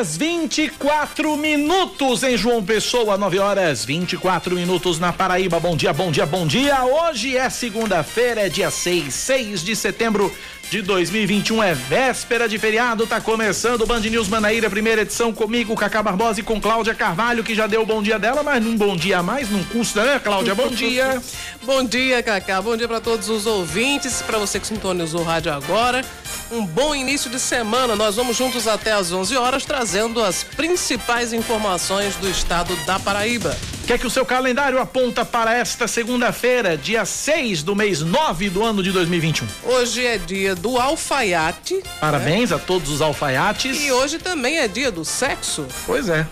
9 horas 24 minutos em João Pessoa, 9 horas 24 minutos na Paraíba. Bom dia, bom dia, bom dia. Hoje é segunda-feira, é dia 6, 6 de setembro de 2021. É véspera de feriado, tá começando o Band News Manaíra, primeira edição comigo, Cacá Barbosa e com Cláudia Carvalho, que já deu o bom dia dela, mas num bom dia a mais não custa, né, Cláudia? Bom dia. bom dia, Cacá. Bom dia para todos os ouvintes, para você que sintonizou o rádio agora. Um bom início de semana. Nós vamos juntos até às 11 horas trazendo as principais informações do estado da Paraíba. O que é que o seu calendário aponta para esta segunda-feira, dia 6 do mês 9 do ano de 2021? Hoje é dia do alfaiate. Parabéns né? a todos os alfaiates. E hoje também é dia do sexo. Pois é.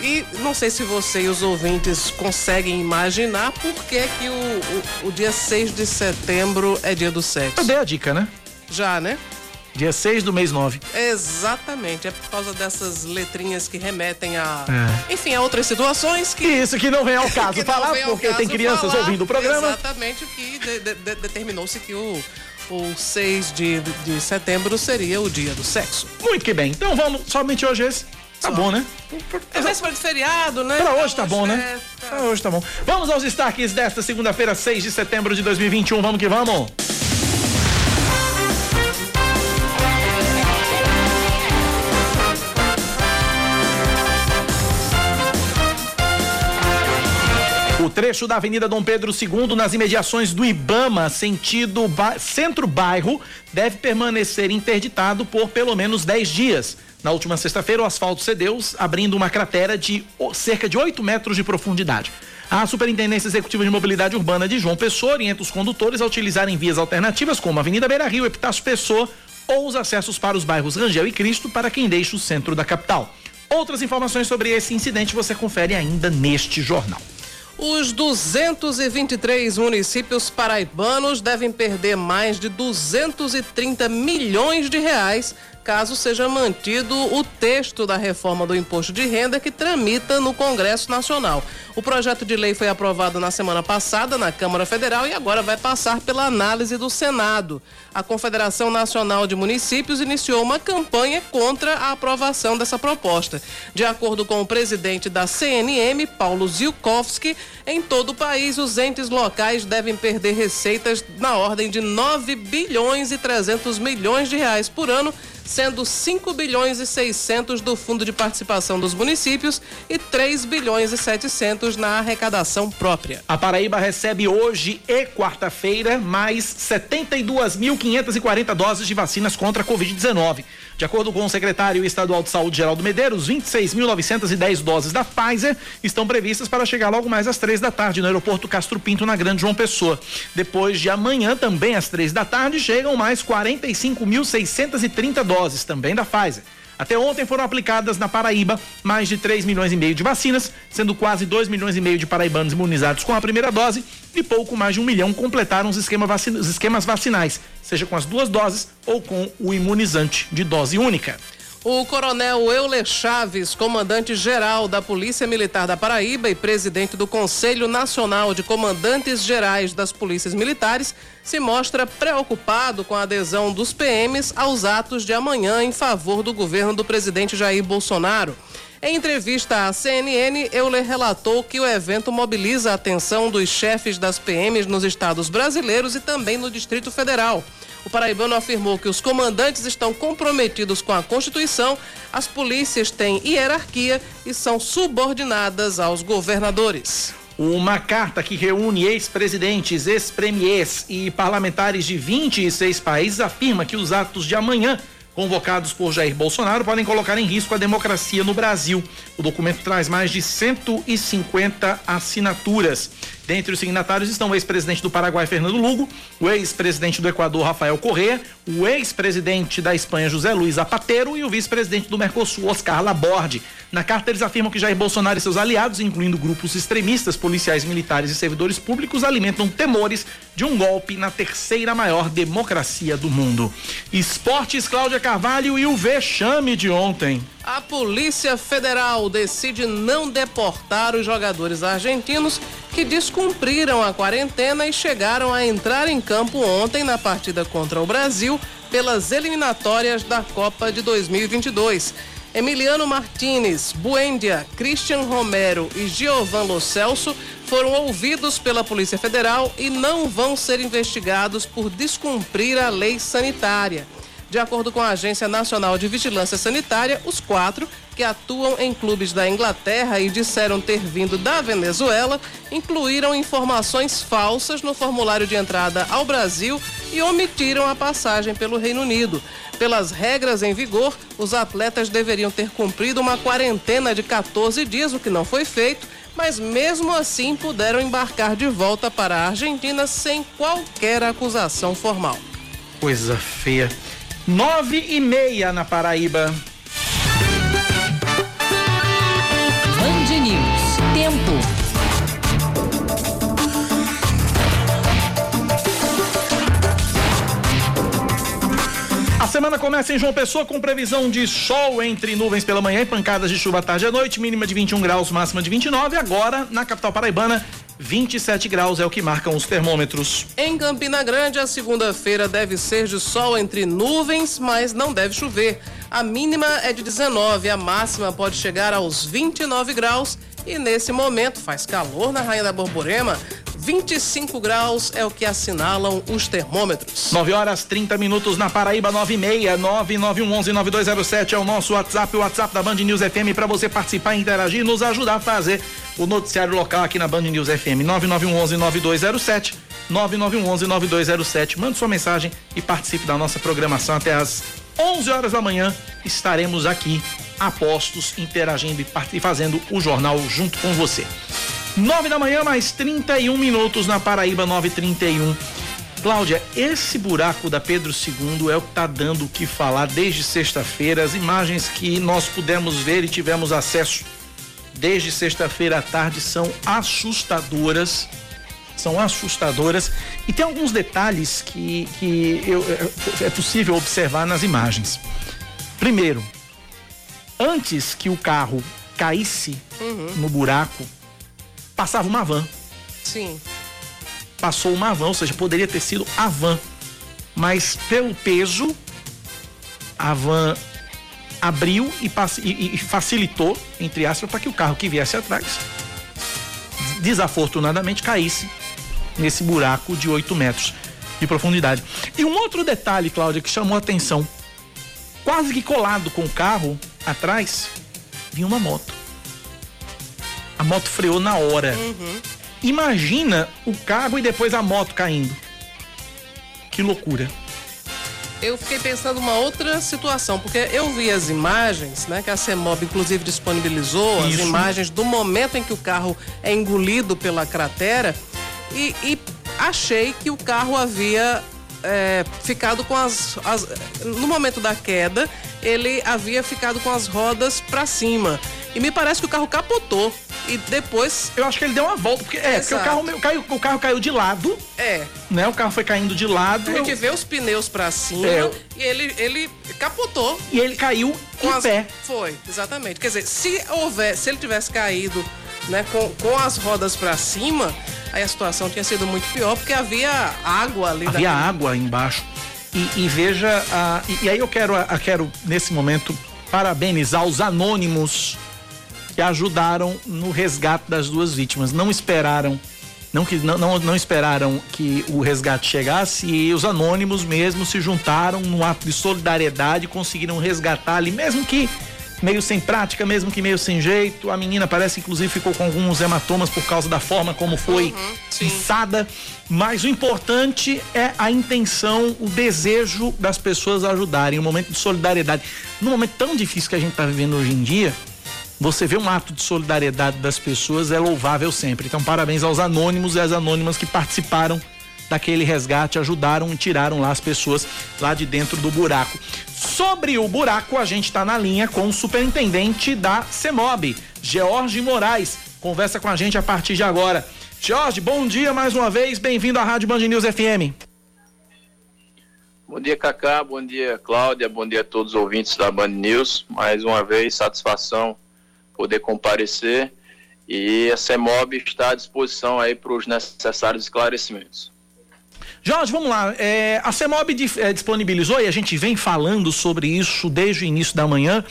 E não sei se você e os ouvintes conseguem imaginar por que, que o, o, o dia 6 de setembro é dia do sexo. Eu dei a dica, né? Já, né? Dia 6 do mês 9. Exatamente. É por causa dessas letrinhas que remetem a. É. Enfim, a outras situações que. Isso que não vem ao caso falar, porque caso tem crianças falar, ouvindo o programa. Exatamente o que de, de, de, determinou-se que o. O 6 de, de setembro seria o dia do sexo. Muito que bem. Então vamos, somente hoje esse. Tá Só. bom, né? É véspera de feriado, né? Pra hoje tá bom, né? É, tá. Pra hoje tá bom. Vamos aos destaques desta segunda-feira, 6 de setembro de 2021. Vamos que vamos. O trecho da Avenida Dom Pedro II, nas imediações do Ibama, sentido centro-bairro, deve permanecer interditado por pelo menos 10 dias. Na última sexta-feira, o asfalto cedeu, abrindo uma cratera de cerca de 8 metros de profundidade. A Superintendência Executiva de Mobilidade Urbana de João Pessoa orienta os condutores a utilizarem vias alternativas como a Avenida Beira Rio, Epitácio Pessoa ou os acessos para os bairros Rangel e Cristo para quem deixa o centro da capital. Outras informações sobre esse incidente você confere ainda neste jornal. Os 223 municípios paraibanos devem perder mais de 230 milhões de reais caso seja mantido o texto da reforma do imposto de renda que tramita no Congresso Nacional. O projeto de lei foi aprovado na semana passada na Câmara Federal e agora vai passar pela análise do Senado. A Confederação Nacional de Municípios iniciou uma campanha contra a aprovação dessa proposta. De acordo com o presidente da CNM, Paulo Zilkowski, em todo o país os entes locais devem perder receitas na ordem de 9 bilhões e 300 milhões de reais por ano sendo 5 bilhões e 600 do Fundo de Participação dos Municípios e 3 bilhões e 700 na arrecadação própria. A Paraíba recebe hoje e quarta-feira mais 72.540 doses de vacinas contra a Covid-19. De acordo com o secretário estadual de Saúde, Geraldo Medeiros, 26.910 doses da Pfizer estão previstas para chegar logo mais às três da tarde no aeroporto Castro Pinto, na Grande João Pessoa. Depois de amanhã, também às três da tarde, chegam mais 45.630 doses também da Pfizer. Até ontem foram aplicadas na Paraíba mais de 3 milhões e meio de vacinas, sendo quase 2 milhões e meio de paraibanos imunizados com a primeira dose e pouco mais de um milhão completaram os, esquema vacina, os esquemas vacinais, seja com as duas doses ou com o imunizante de dose única. O coronel Euler Chaves, comandante-geral da Polícia Militar da Paraíba e presidente do Conselho Nacional de Comandantes Gerais das Polícias Militares, se mostra preocupado com a adesão dos PMs aos atos de amanhã em favor do governo do presidente Jair Bolsonaro. Em entrevista à CNN, Euler relatou que o evento mobiliza a atenção dos chefes das PMs nos estados brasileiros e também no Distrito Federal. O paraibano afirmou que os comandantes estão comprometidos com a Constituição, as polícias têm hierarquia e são subordinadas aos governadores. Uma carta que reúne ex-presidentes, ex-premiers e parlamentares de 26 países afirma que os atos de amanhã convocados por Jair Bolsonaro podem colocar em risco a democracia no Brasil. O documento traz mais de 150 assinaturas. Dentre os signatários estão o ex-presidente do Paraguai, Fernando Lugo, o ex-presidente do Equador, Rafael Correa, o ex-presidente da Espanha, José Luiz Zapatero, e o vice-presidente do Mercosul, Oscar Laborde. Na carta, eles afirmam que Jair Bolsonaro e seus aliados, incluindo grupos extremistas, policiais, militares e servidores públicos, alimentam temores de um golpe na terceira maior democracia do mundo. Esportes, Cláudia Carvalho e o vexame de ontem. A Polícia Federal decide não deportar os jogadores argentinos que descumpriram a quarentena e chegaram a entrar em campo ontem na partida contra o Brasil pelas eliminatórias da Copa de 2022. Emiliano Martinez, Buendia, Christian Romero e Giovan Lo Celso foram ouvidos pela Polícia Federal e não vão ser investigados por descumprir a lei sanitária. De acordo com a Agência Nacional de Vigilância Sanitária, os quatro, que atuam em clubes da Inglaterra e disseram ter vindo da Venezuela, incluíram informações falsas no formulário de entrada ao Brasil e omitiram a passagem pelo Reino Unido. Pelas regras em vigor, os atletas deveriam ter cumprido uma quarentena de 14 dias, o que não foi feito, mas mesmo assim puderam embarcar de volta para a Argentina sem qualquer acusação formal. Coisa feia. Nove e meia na Paraíba. Tempo. A semana começa em João Pessoa com previsão de sol entre nuvens pela manhã e pancadas de chuva à tarde e à noite, mínima de 21 graus, máxima de 29. Agora, na capital paraibana, 27 graus é o que marcam os termômetros. Em Campina Grande, a segunda-feira deve ser de sol entre nuvens, mas não deve chover. A mínima é de 19, a máxima pode chegar aos 29 graus. E nesse momento faz calor na Rainha da Borborema. 25 graus é o que assinalam os termômetros. 9 horas 30 minutos na Paraíba, 9 e meia, 991119207 é o nosso WhatsApp, o WhatsApp da Band News FM para você participar, interagir e nos ajudar a fazer o noticiário local aqui na Band News FM. 99119207 99119207. Mande sua mensagem e participe da nossa programação até as 11 horas da manhã. Estaremos aqui apostos, interagindo e fazendo o jornal junto com você. 9 da manhã, mais 31 minutos na Paraíba, 931. Cláudia, esse buraco da Pedro II é o que está dando o que falar desde sexta-feira. As imagens que nós pudemos ver e tivemos acesso desde sexta-feira à tarde são assustadoras. São assustadoras. E tem alguns detalhes que, que eu, é possível observar nas imagens. Primeiro, antes que o carro caísse uhum. no buraco, passava uma van. Sim. Passou uma van, ou seja, poderia ter sido a van. Mas pelo peso, a van abriu e, e, e facilitou, entre aspas, para que o carro que viesse atrás, desafortunadamente, caísse nesse buraco de 8 metros de profundidade. E um outro detalhe, Cláudia, que chamou a atenção: quase que colado com o carro atrás, vinha uma moto a moto freou na hora. Uhum. Imagina o carro e depois a moto caindo. Que loucura. Eu fiquei pensando uma outra situação, porque eu vi as imagens, né, que a CEMOB inclusive disponibilizou, Isso. as imagens do momento em que o carro é engolido pela cratera e, e achei que o carro havia é, ficado com as, as, No momento da queda, ele havia ficado com as rodas para cima. E me parece que o carro capotou. E depois. Eu acho que ele deu uma volta, porque é, porque o carro, caiu, o carro caiu de lado. É. Né? O carro foi caindo de lado. A gente vê os pneus para cima é. e ele, ele capotou. E ele caiu com em as... pé. Foi, exatamente. Quer dizer, se houver, se ele tivesse caído né, com, com as rodas para cima, aí a situação tinha sido muito pior, porque havia água ali. Havia daquele... água embaixo. E, e veja, a, e, e, aí eu quero, a, quero, nesse momento, parabenizar os anônimos que ajudaram no resgate das duas vítimas. Não esperaram, não, que, não, não, esperaram que o resgate chegasse e os anônimos mesmo se juntaram num ato de solidariedade, conseguiram resgatar ali, mesmo que meio sem prática, mesmo que meio sem jeito. A menina parece inclusive ficou com alguns hematomas por causa da forma como foi uhum, Mas o importante é a intenção, o desejo das pessoas ajudarem, um momento de solidariedade. Num momento tão difícil que a gente está vivendo hoje em dia, você vê um ato de solidariedade das pessoas é louvável sempre. Então, parabéns aos anônimos e às anônimas que participaram daquele resgate, ajudaram e tiraram lá as pessoas lá de dentro do buraco. Sobre o buraco, a gente está na linha com o superintendente da CEMOB, George Moraes. Conversa com a gente a partir de agora. Jorge, bom dia mais uma vez, bem-vindo à Rádio Band News FM. Bom dia, Cacá, bom dia, Cláudia, bom dia a todos os ouvintes da Band News. Mais uma vez, satisfação poder comparecer e a CEMOB está à disposição aí para os necessários esclarecimentos. Jorge, vamos lá. É, a CEMOB é, disponibilizou, e a gente vem falando sobre isso desde o início da manhã,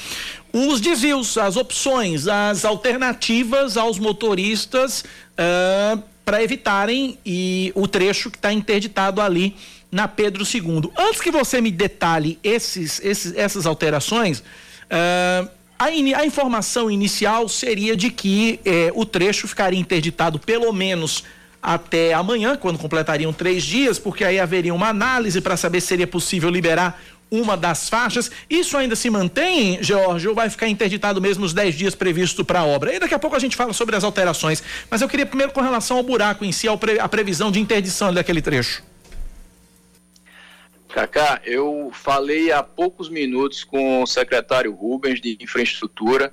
os desvios, as opções, as alternativas aos motoristas uh, para evitarem e o trecho que está interditado ali na Pedro II. Antes que você me detalhe esses, esses essas alterações, uh, a, in, a, informação inicial seria de que o trecho ficaria interditado pelo menos até amanhã, quando completariam três dias, porque aí haveria uma análise para saber se seria possível liberar uma das faixas. Isso ainda se mantém, George, ou vai ficar interditado mesmo os 10 dias previsto para a obra? E daqui a pouco a gente fala sobre as alterações. Mas eu queria primeiro com relação ao buraco em si, a previsão de interdição daquele trecho. Cacá, eu falei há poucos minutos com o secretário Rubens de Infraestrutura,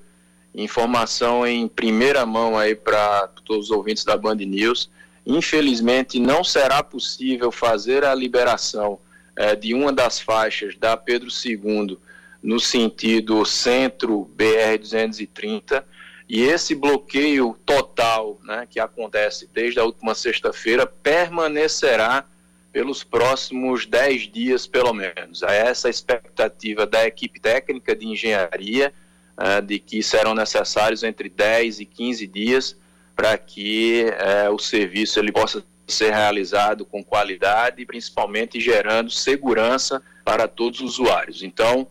informação em primeira mão aí para todos os ouvintes da Band News. Infelizmente, não será possível fazer a liberação eh, de uma das faixas da Pedro II no sentido centro BR-230 e esse bloqueio total né, que acontece desde a última sexta-feira permanecerá pelos próximos 10 dias, pelo menos. É essa a expectativa da equipe técnica de engenharia, uh, de que serão necessários entre 10 e 15 dias para que é, o serviço ele possa ser realizado com qualidade e principalmente gerando segurança para todos os usuários. Então,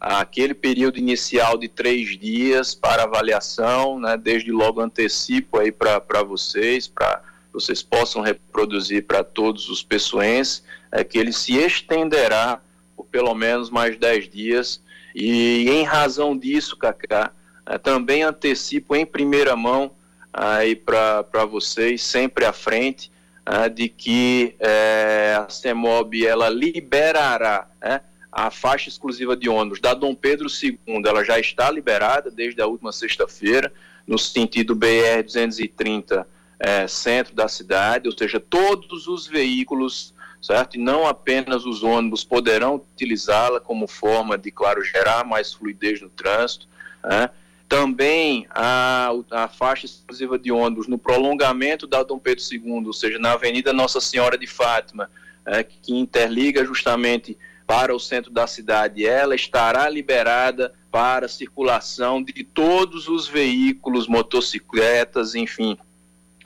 aquele período inicial de três dias para avaliação, né, desde logo antecipo aí para vocês, para vocês possam reproduzir para todos os pessoenses, é que ele se estenderá por pelo menos mais dez dias e em razão disso, Cacá, é, também antecipo em primeira mão aí para vocês, sempre à frente, uh, de que uh, a CEMOB ela liberará uh, a faixa exclusiva de ônibus da Dom Pedro II, ela já está liberada desde a última sexta-feira, no sentido BR-230, eh, centro da cidade, ou seja, todos os veículos certo? E não apenas os ônibus poderão utilizá-la como forma de, claro, gerar mais fluidez no trânsito. Né? Também a, a faixa exclusiva de ônibus no prolongamento da Dom Pedro II, ou seja, na Avenida Nossa Senhora de Fátima, é, que interliga justamente para o centro da cidade, ela estará liberada para circulação de todos os veículos, motocicletas, enfim,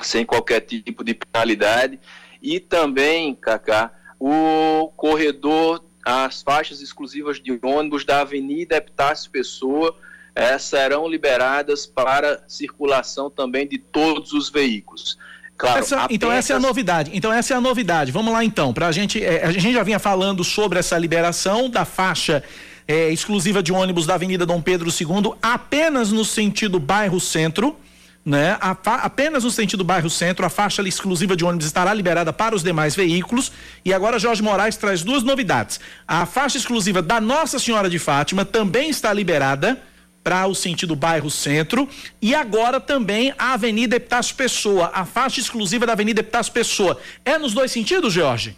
sem qualquer tipo de penalidade. E também, Cacá, o corredor, as faixas exclusivas de ônibus da Avenida Epitácio Pessoa, é, serão liberadas para circulação também de todos os veículos. Claro, essa, apenas... Então essa é a novidade. Então essa é a novidade. Vamos lá então. Para a gente, é, a gente já vinha falando sobre essa liberação da faixa é, exclusiva de ônibus da Avenida Dom Pedro II apenas no sentido bairro centro. Né? A, apenas no sentido bairro centro, a faixa exclusiva de ônibus estará liberada para os demais veículos. E agora Jorge Moraes traz duas novidades. A faixa exclusiva da Nossa Senhora de Fátima também está liberada para o sentido bairro centro e agora também a Avenida Epitácio Pessoa, a faixa exclusiva da Avenida Epitácio Pessoa. É nos dois sentidos, Jorge?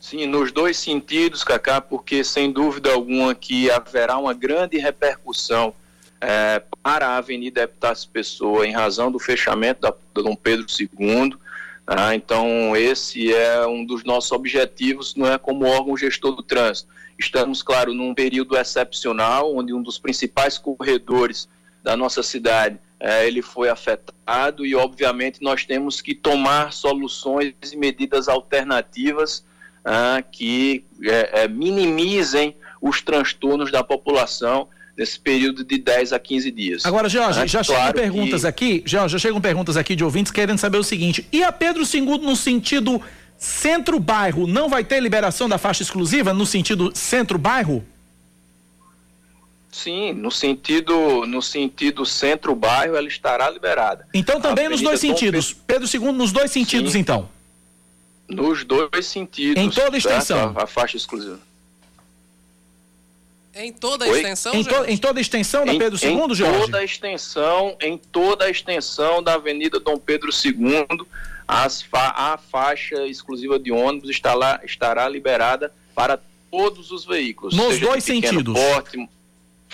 Sim, nos dois sentidos, Cacá, porque sem dúvida alguma que haverá uma grande repercussão é, para a Avenida Epitácio Pessoa em razão do fechamento da, da Dom Pedro II. Tá? Então, esse é um dos nossos objetivos, não é como órgão gestor do trânsito Estamos, claro, num período excepcional, onde um dos principais corredores da nossa cidade é, ele foi afetado e, obviamente, nós temos que tomar soluções e medidas alternativas ah, que é, é, minimizem os transtornos da população nesse período de 10 a 15 dias. Agora, Jorge, já claro chegam perguntas que... aqui, Jorge, já chegam perguntas aqui de ouvintes querendo saber o seguinte: e a Pedro II no sentido Centro-bairro não vai ter liberação da faixa exclusiva no sentido centro-bairro? Sim, no sentido, no sentido centro-bairro, ela estará liberada. Então também nos dois sentidos. Pedro II, nos dois sentidos, Sim, então. Nos dois sentidos. Em toda a extensão. A, a faixa exclusiva. Em toda a Oi? extensão, em, to, em, toda a extensão da Pedro II, em Jorge? Em toda a extensão, em toda a extensão da Avenida Dom Pedro II, fa a faixa exclusiva de ônibus está lá, estará liberada para todos os veículos. Nos dois sentidos. Porte,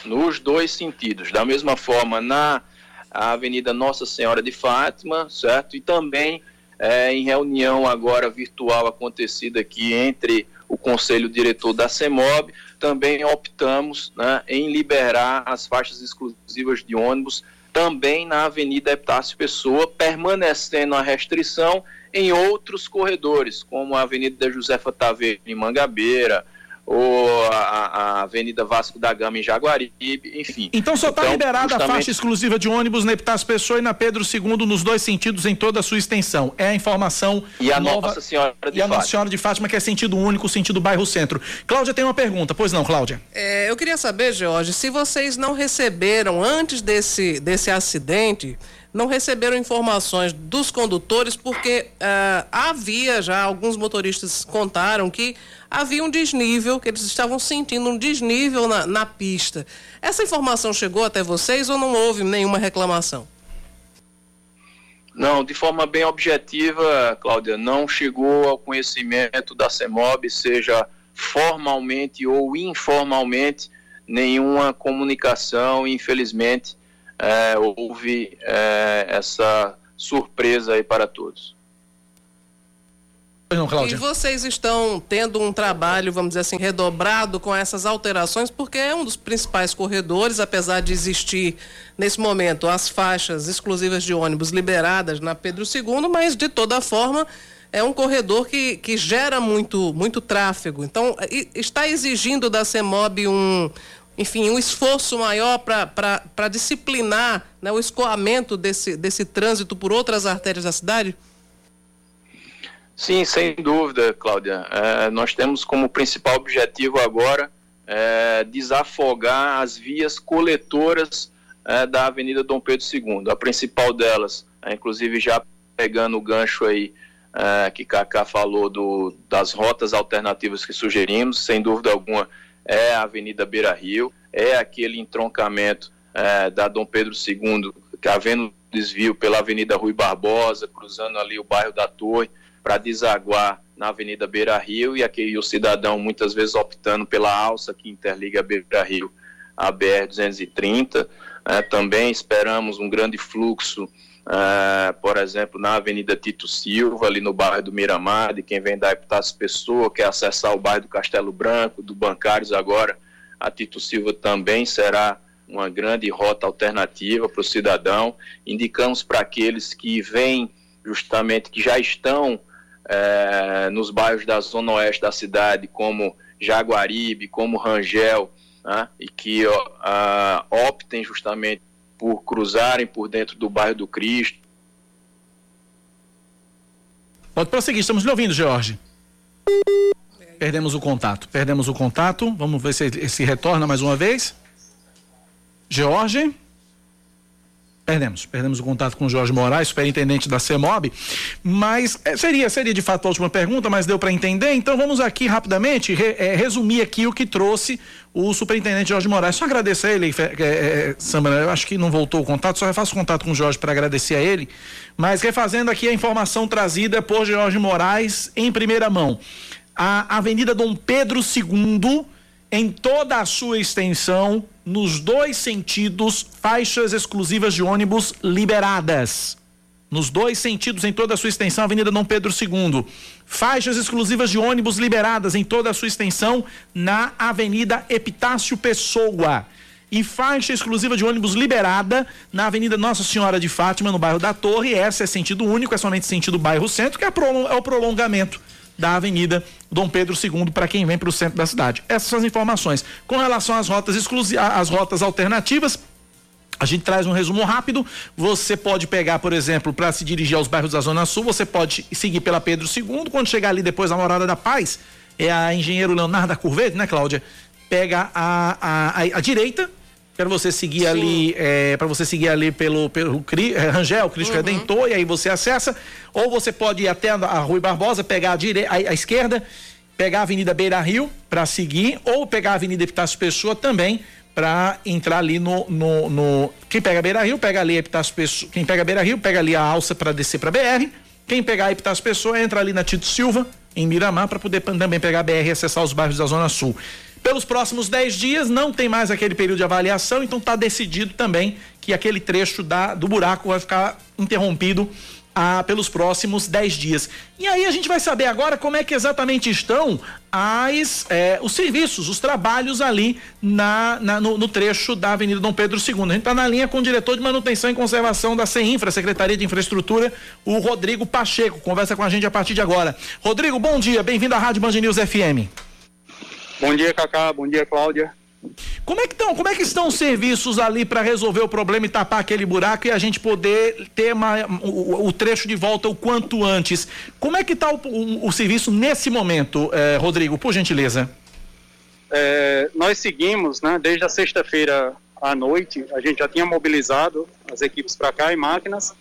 nos dois sentidos. Da mesma forma, na Avenida Nossa Senhora de Fátima, certo? E também é, em reunião agora virtual acontecida aqui entre o Conselho Diretor da CEMOB, também optamos né, em liberar as faixas exclusivas de ônibus também na Avenida Epitácio Pessoa, permanecendo a restrição em outros corredores, como a Avenida Josefa Taveira em Mangabeira, ou a, a, Avenida Vasco da Gama em Jaguaribe, enfim. Então só está então, liberada justamente... a faixa exclusiva de ônibus na Epitácio Pessoa e na Pedro II nos dois sentidos em toda a sua extensão. É a informação E a nova... Nossa Senhora de E a Nossa Senhora de Fátima que é sentido único, sentido bairro centro. Cláudia tem uma pergunta, pois não, Cláudia? É, eu queria saber, Jorge, se vocês não receberam antes desse, desse acidente não receberam informações dos condutores porque uh, havia já alguns motoristas contaram que havia um desnível, que eles estavam sentindo um desnível na, na pista. Essa informação chegou até vocês ou não houve nenhuma reclamação? Não, de forma bem objetiva, Cláudia, não chegou ao conhecimento da CEMOB, seja formalmente ou informalmente, nenhuma comunicação, infelizmente, é, houve é, essa surpresa aí para todos. Não, e vocês estão tendo um trabalho, vamos dizer assim, redobrado com essas alterações, porque é um dos principais corredores, apesar de existir nesse momento as faixas exclusivas de ônibus liberadas na Pedro II, mas de toda forma é um corredor que, que gera muito, muito tráfego. Então, está exigindo da CEMOB um, enfim, um esforço maior para disciplinar né, o escoamento desse, desse trânsito por outras artérias da cidade? Sim, sem dúvida, Cláudia. É, nós temos como principal objetivo agora é, desafogar as vias coletoras é, da Avenida Dom Pedro II. A principal delas, é, inclusive já pegando o gancho aí é, que Kaká falou do, das rotas alternativas que sugerimos, sem dúvida alguma é a Avenida Beira Rio, é aquele entroncamento é, da Dom Pedro II, havendo desvio pela Avenida Rui Barbosa, cruzando ali o bairro da Torre, para desaguar na Avenida Beira Rio e aqui o cidadão muitas vezes optando pela alça que interliga Beira Rio à BR-230. É, também esperamos um grande fluxo, é, por exemplo, na Avenida Tito Silva, ali no bairro do Miramar, de quem vem da Epitácio Pessoa, quer acessar o bairro do Castelo Branco, do Bancários agora, a Tito Silva também será uma grande rota alternativa para o cidadão. Indicamos para aqueles que vêm justamente, que já estão é, nos bairros da zona oeste da cidade, como Jaguaribe, como Rangel, né, e que a, optem justamente por cruzarem por dentro do bairro do Cristo. Pode prosseguir, estamos lhe ouvindo, Jorge. Perdemos o contato, perdemos o contato. Vamos ver se se retorna mais uma vez. Jorge. Perdemos, perdemos o contato com o Jorge Moraes, superintendente da CEMOB, mas é, seria, seria de fato a última pergunta, mas deu para entender, então vamos aqui rapidamente re, é, resumir aqui o que trouxe o superintendente Jorge Moraes. Só agradecer a ele, é, é, Samara, eu acho que não voltou o contato, só refaço contato com o Jorge para agradecer a ele, mas refazendo aqui a informação trazida por Jorge Moraes em primeira mão. A Avenida Dom Pedro II, em toda a sua extensão, nos dois sentidos, faixas exclusivas de ônibus liberadas. Nos dois sentidos, em toda a sua extensão, Avenida Dom Pedro II. Faixas exclusivas de ônibus liberadas em toda a sua extensão na Avenida Epitácio Pessoa. E faixa exclusiva de ônibus liberada na Avenida Nossa Senhora de Fátima, no bairro da Torre. Essa é sentido único, é somente sentido bairro centro, que é, é o prolongamento da Avenida Dom Pedro II para quem vem para o centro da cidade. Essas são as informações. Com relação às rotas exclusivas, às rotas alternativas, a gente traz um resumo rápido. Você pode pegar, por exemplo, para se dirigir aos bairros da Zona Sul, você pode seguir pela Pedro II. Quando chegar ali depois da Morada da Paz, é a engenheiro Leonardo da Curvede, né, Cláudia? Pega a, a, a, a direita para você seguir Sim. ali, é, para você seguir ali pelo, pelo é, Rangel, Cristo uhum. Redentor, e aí você acessa, ou você pode ir até a Rui Barbosa, pegar a, dire... a, a esquerda, pegar a Avenida Beira Rio para seguir, ou pegar a Avenida Epitácio Pessoa também para entrar ali no, no, no, Quem pega Beira Rio, pega ali a Epitácio Pessoa. Quem pega Beira Rio, pega ali a alça para descer para BR. Quem pegar a Epitácio Pessoa, entra ali na Tito Silva, em Miramar, para poder também pegar a BR e acessar os bairros da Zona Sul. Pelos próximos 10 dias não tem mais aquele período de avaliação, então está decidido também que aquele trecho da, do buraco vai ficar interrompido ah, pelos próximos 10 dias. E aí a gente vai saber agora como é que exatamente estão as, eh, os serviços, os trabalhos ali na, na no, no, trecho da Avenida Dom Pedro II. A gente está na linha com o diretor de manutenção e conservação da CEINFRA, Secretaria de Infraestrutura, o Rodrigo Pacheco. Conversa com a gente a partir de agora. Rodrigo, bom dia, bem-vindo à Rádio Band News FM. Bom dia, Cacá. Bom dia, Cláudia. Como é que estão? Como é que estão os serviços ali para resolver o problema e tapar aquele buraco e a gente poder ter uma, o, o, trecho de volta o quanto antes? Como é que está o, o, o, serviço nesse momento, eh, Rodrigo? Por gentileza. É, nós seguimos, né? Desde a sexta-feira à noite, a gente já tinha mobilizado as equipes para cá e máquinas.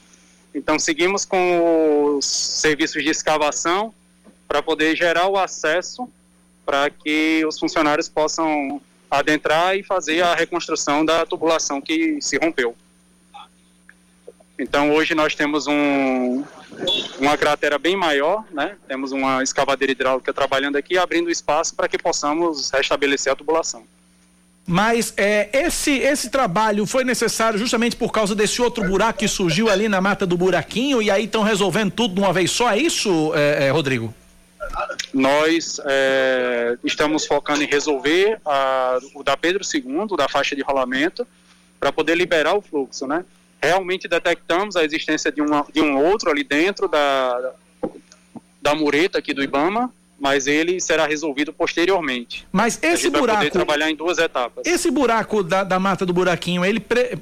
Então seguimos com os serviços de escavação para poder gerar o acesso para que os funcionários possam adentrar e fazer a reconstrução da tubulação que se rompeu. Então hoje nós temos um, uma cratera bem maior, né? Temos uma escavadeira hidráulica trabalhando aqui, abrindo espaço para que possamos restabelecer a tubulação. Mas é, esse, esse trabalho foi necessário justamente por causa desse outro buraco que surgiu ali na mata do buraquinho e aí estão resolvendo tudo de uma vez só, é isso, é, é, Rodrigo? Nós é, estamos focando em resolver a, o da Pedro II, da faixa de rolamento, para poder liberar o fluxo, né? Realmente detectamos a existência de, uma, de um outro ali dentro da, da mureta aqui do Ibama, mas ele será resolvido posteriormente. Mas esse buraco. Vai poder trabalhar em duas etapas. Esse buraco da, da mata do buraquinho, ele. Pre,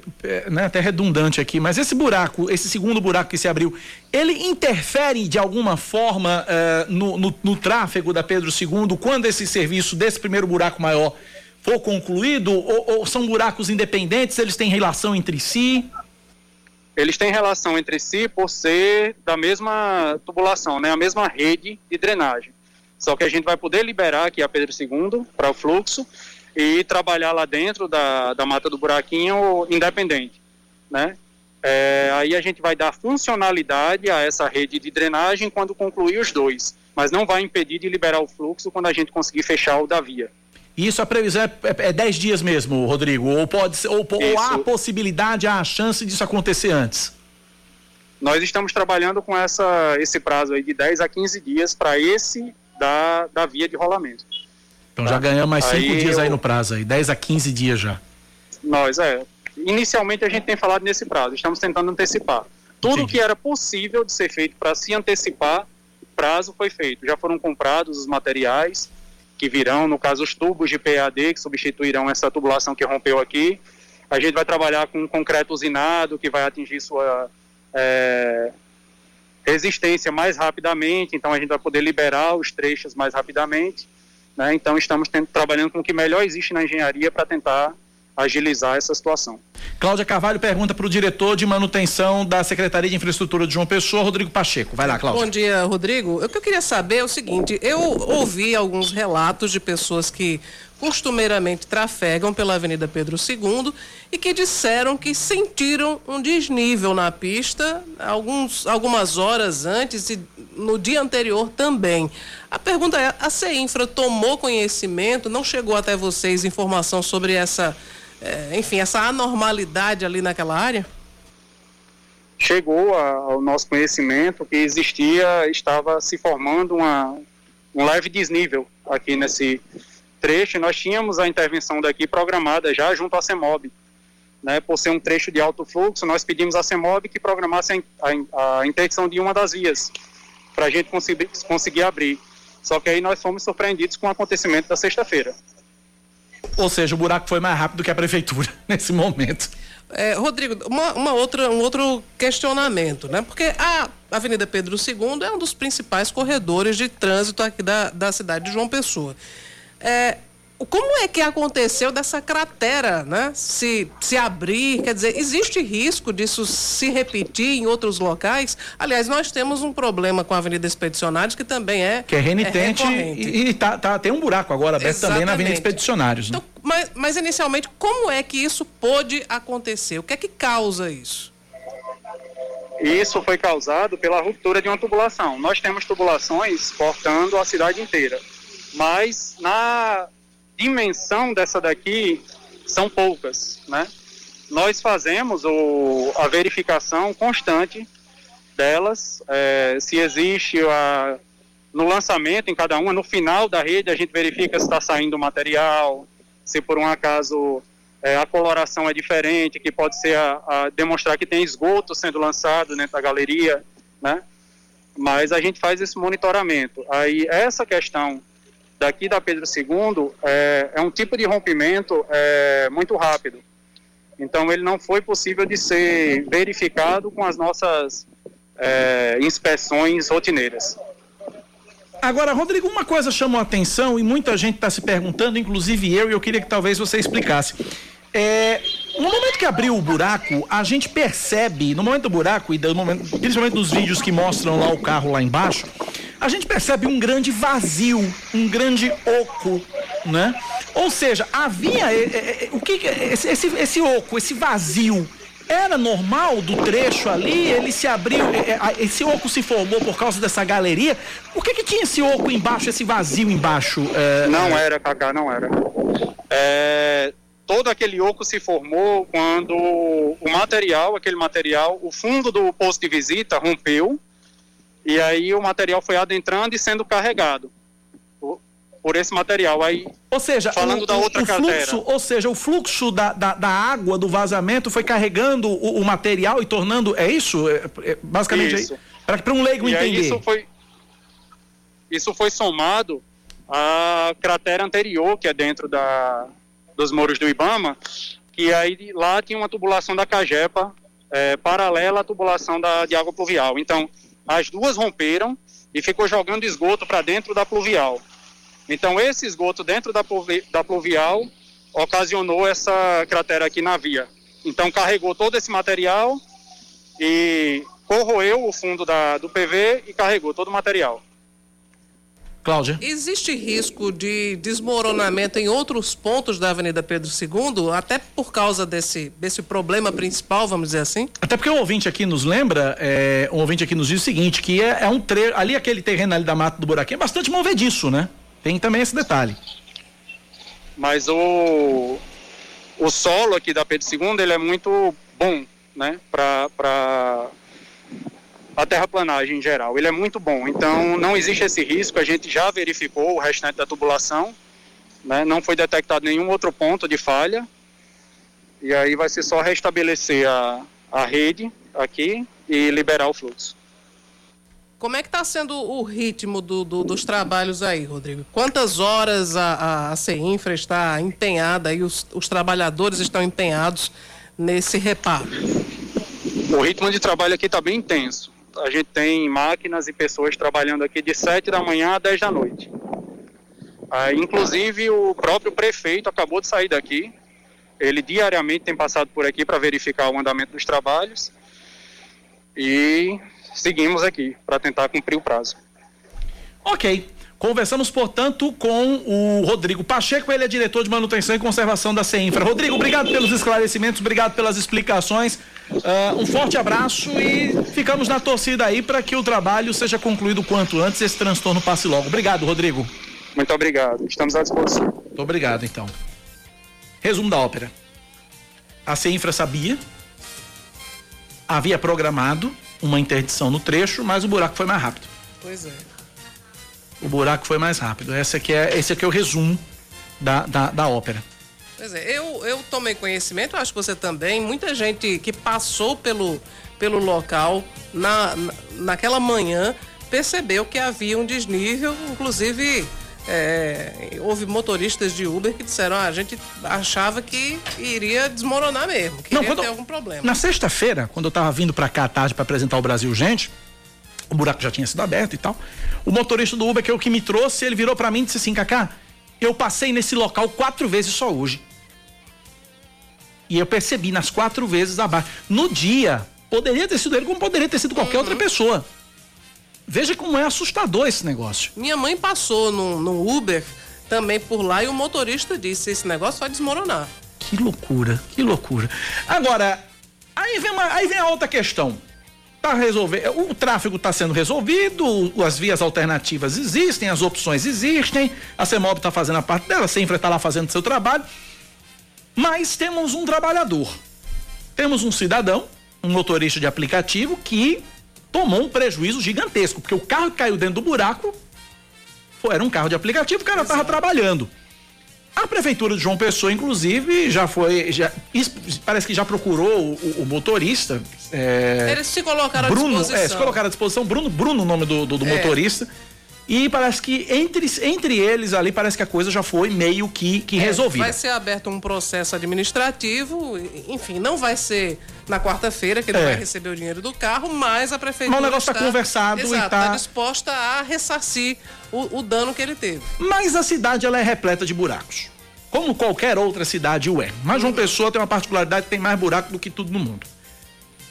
né, até redundante aqui, mas esse buraco, esse segundo buraco que se abriu, ele interfere de alguma forma uh, no, no, no, tráfego da Pedro II quando esse serviço desse primeiro buraco maior for concluído? Ou, ou são buracos independentes? Eles têm relação entre si? Eles têm relação entre si por ser da mesma tubulação, né, a mesma rede de drenagem. Só que a gente vai poder liberar aqui a Pedro II para o fluxo e trabalhar lá dentro da, da mata do buraquinho independente, né? É, aí a gente vai dar funcionalidade a essa rede de drenagem quando concluir os dois, mas não vai impedir de liberar o fluxo quando a gente conseguir fechar o da via. Isso a previsão é, é, é 10 dias mesmo, Rodrigo? Ou pode ser, ou, ou há a possibilidade, há a chance disso acontecer antes? Nós estamos trabalhando com essa, esse prazo aí de 10 a 15 dias para esse da, da via de rolamento. Então tá? já ganhamos mais cinco aí dias eu... aí no prazo aí, 10 a 15 dias já. Nós, é. Inicialmente a gente tem falado nesse prazo, estamos tentando antecipar. Tudo Entendi. que era possível de ser feito para se antecipar, prazo foi feito. Já foram comprados os materiais que virão, no caso os tubos de PAD que substituirão essa tubulação que rompeu aqui. A gente vai trabalhar com concreto usinado que vai atingir sua é, resistência mais rapidamente, então a gente vai poder liberar os trechos mais rapidamente. Né? Então estamos tendo, trabalhando com o que melhor existe na engenharia para tentar agilizar essa situação. Cláudia Carvalho pergunta para o diretor de manutenção da Secretaria de Infraestrutura de João Pessoa, Rodrigo Pacheco. Vai lá, Cláudia. Bom dia, Rodrigo. O que eu queria saber é o seguinte: eu ouvi alguns relatos de pessoas que costumeiramente trafegam pela Avenida Pedro II e que disseram que sentiram um desnível na pista alguns, algumas horas antes e no dia anterior também. A pergunta é: a CEINFRA tomou conhecimento, não chegou até vocês informação sobre essa, é, enfim, essa anormalidade ali naquela área? Chegou ao nosso conhecimento que existia, estava se formando uma, um leve desnível aqui nesse trecho, nós tínhamos a intervenção daqui programada já junto à CEMOB. Né, por ser um trecho de alto fluxo, nós pedimos à CEMOB que programasse a, a, a interdição de uma das vias, para a gente conseguir, conseguir abrir. Só que aí nós fomos surpreendidos com o acontecimento da sexta-feira. Ou seja, o buraco foi mais rápido que a prefeitura nesse momento. É, Rodrigo, uma, uma, outra, um outro questionamento, né? Porque a Avenida Pedro II é um dos principais corredores de trânsito aqui da, da cidade de João Pessoa. É, como é que aconteceu dessa cratera, né? Se, se abrir, quer dizer, existe risco disso se repetir em outros locais? Aliás, nós temos um problema com a Avenida Expedicionários que também é. Que é renitente é e, e tá, tá, tem um buraco agora aberto Exatamente. também na Avenida Expedicionários. Né? Então, mas, mas inicialmente, como é que isso pôde acontecer? O que é que causa isso? Isso foi causado pela ruptura de uma tubulação. Nós temos tubulações cortando a cidade inteira, mas na dimensão dessa daqui são poucas, né? Nós fazemos o, a verificação constante delas, é, se existe a, no lançamento em cada uma, no final da rede a gente verifica se está saindo material, se por um acaso é, a coloração é diferente, que pode ser a, a, demonstrar que tem esgoto sendo lançado dentro da galeria, né? Mas a gente faz esse monitoramento. Aí essa questão daqui da Pedro II é, é um tipo de rompimento é, muito rápido. Então ele não foi possível de ser verificado com as nossas é, inspeções rotineiras. Agora, Rodrigo, uma coisa chamou a atenção e muita gente está se perguntando, inclusive eu, e eu queria que talvez você explicasse. É, no momento que abriu o buraco, a gente percebe, no momento do buraco, e no momento, principalmente nos vídeos que mostram lá o carro lá embaixo, a gente percebe um grande vazio, um grande oco, né? Ou seja, havia é, é, é o que esse, esse, esse oco, esse vazio, era normal do trecho ali? Ele se abriu, é, é, esse oco se formou por causa dessa galeria? Por que que tinha esse oco embaixo, esse vazio embaixo? É... Não era, Cacá, não era. É, todo aquele oco se formou quando o material, aquele material, o fundo do posto de visita rompeu e aí o material foi adentrando e sendo carregado por, esse material. Aí, ou seja, falando o, da outra o fluxo, ou seja, o fluxo da, da, da, água do vazamento foi carregando o, o material e tornando, é isso? É, é, basicamente isso. Para um leigo e entender. isso foi isso foi somado à cratera anterior que é dentro da dos moros do Ibama, que aí lá tinha uma tubulação da Cagepa é, paralela à tubulação da, de água pluvial. Então, as duas romperam e ficou jogando esgoto para dentro da pluvial. Então, esse esgoto dentro da, pluvi, da pluvial ocasionou essa cratera aqui na via. Então, carregou todo esse material e corroeu o fundo da, do PV e carregou todo o material. Cláudia. Existe risco de desmoronamento em outros pontos da Avenida Pedro II, até por causa desse, desse problema principal, vamos dizer assim? Até porque o ouvinte aqui nos lembra, é, um ouvinte aqui nos diz o seguinte, que é, é um trecho, ali aquele terreno ali da Mata do Buraquinho é bastante movediço, né? Tem também esse detalhe. Mas o, o solo aqui da Pedro II, ele é muito bom, né? Para a terraplanagem em geral. Ele é muito bom, então não existe esse risco, a gente já verificou o restante da tubulação, né? não foi detectado nenhum outro ponto de falha, e aí vai ser só restabelecer a, a rede aqui e liberar o fluxo. Como é que está sendo o ritmo do, do, dos trabalhos aí, Rodrigo? Quantas horas a, a, CEINFRA está empenhada e os, os trabalhadores estão empenhados nesse reparo? O ritmo de trabalho aqui está bem intenso a gente tem máquinas e pessoas trabalhando aqui de 7 da manhã a 10 da noite. Ah, inclusive, o próprio prefeito acabou de sair daqui. Ele diariamente tem passado por aqui para verificar o andamento dos trabalhos. E seguimos aqui para tentar cumprir o prazo. Ok. Conversamos, portanto, com o Rodrigo Pacheco, ele é diretor de manutenção e conservação da CEINFRA. Rodrigo, obrigado pelos esclarecimentos, obrigado pelas explicações. Uh, um forte abraço e ficamos na torcida aí para que o trabalho seja concluído quanto antes esse transtorno passe logo. Obrigado, Rodrigo. Muito obrigado. Estamos à disposição. Muito obrigado, então. Resumo da ópera. A CEINFRA sabia, havia programado uma interdição no trecho, mas o buraco foi mais rápido. Pois é o buraco foi mais rápido. Esse aqui é, esse aqui é o resumo da, da, da ópera. Pois é, eu, eu tomei conhecimento, acho que você também, muita gente que passou pelo, pelo local na, na, naquela manhã percebeu que havia um desnível, inclusive é, houve motoristas de Uber que disseram: ah, a gente achava que iria desmoronar mesmo, que Não, iria ter algum problema. Na sexta-feira, quando eu estava vindo para cá à tarde para apresentar o Brasil Gente, o buraco já tinha sido aberto e tal. O motorista do Uber, que é o que me trouxe, ele virou para mim e disse assim: Cacá, Eu passei nesse local quatro vezes só hoje. E eu percebi nas quatro vezes abaixo. No dia, poderia ter sido ele, como poderia ter sido qualquer uhum. outra pessoa. Veja como é assustador esse negócio. Minha mãe passou no, no Uber também por lá e o motorista disse: esse negócio vai desmoronar. Que loucura, que loucura. Agora, aí vem, uma, aí vem a outra questão. Tá resolver, o tráfego está sendo resolvido, as vias alternativas existem, as opções existem, a CEMOB está fazendo a parte dela, a Sempre está lá fazendo seu trabalho. Mas temos um trabalhador, temos um cidadão, um motorista de aplicativo que tomou um prejuízo gigantesco, porque o carro que caiu dentro do buraco era um carro de aplicativo, o cara estava trabalhando. A prefeitura de João Pessoa, inclusive, já foi. Já, parece que já procurou o, o motorista. É, Eles se colocaram Bruno, à disposição. É, se colocaram à disposição. Bruno, Bruno o nome do, do, do é. motorista. E parece que entre, entre eles ali, parece que a coisa já foi meio que, que é, resolvida. Vai ser aberto um processo administrativo, enfim, não vai ser na quarta-feira que ele é. vai receber o dinheiro do carro, mas a prefeitura. Mas o negócio está conversado exato, e está tá disposta a ressarcir o, o dano que ele teve. Mas a cidade ela é repleta de buracos. Como qualquer outra cidade o é. Mas João Pessoa tem uma particularidade que tem mais buraco do que tudo no mundo.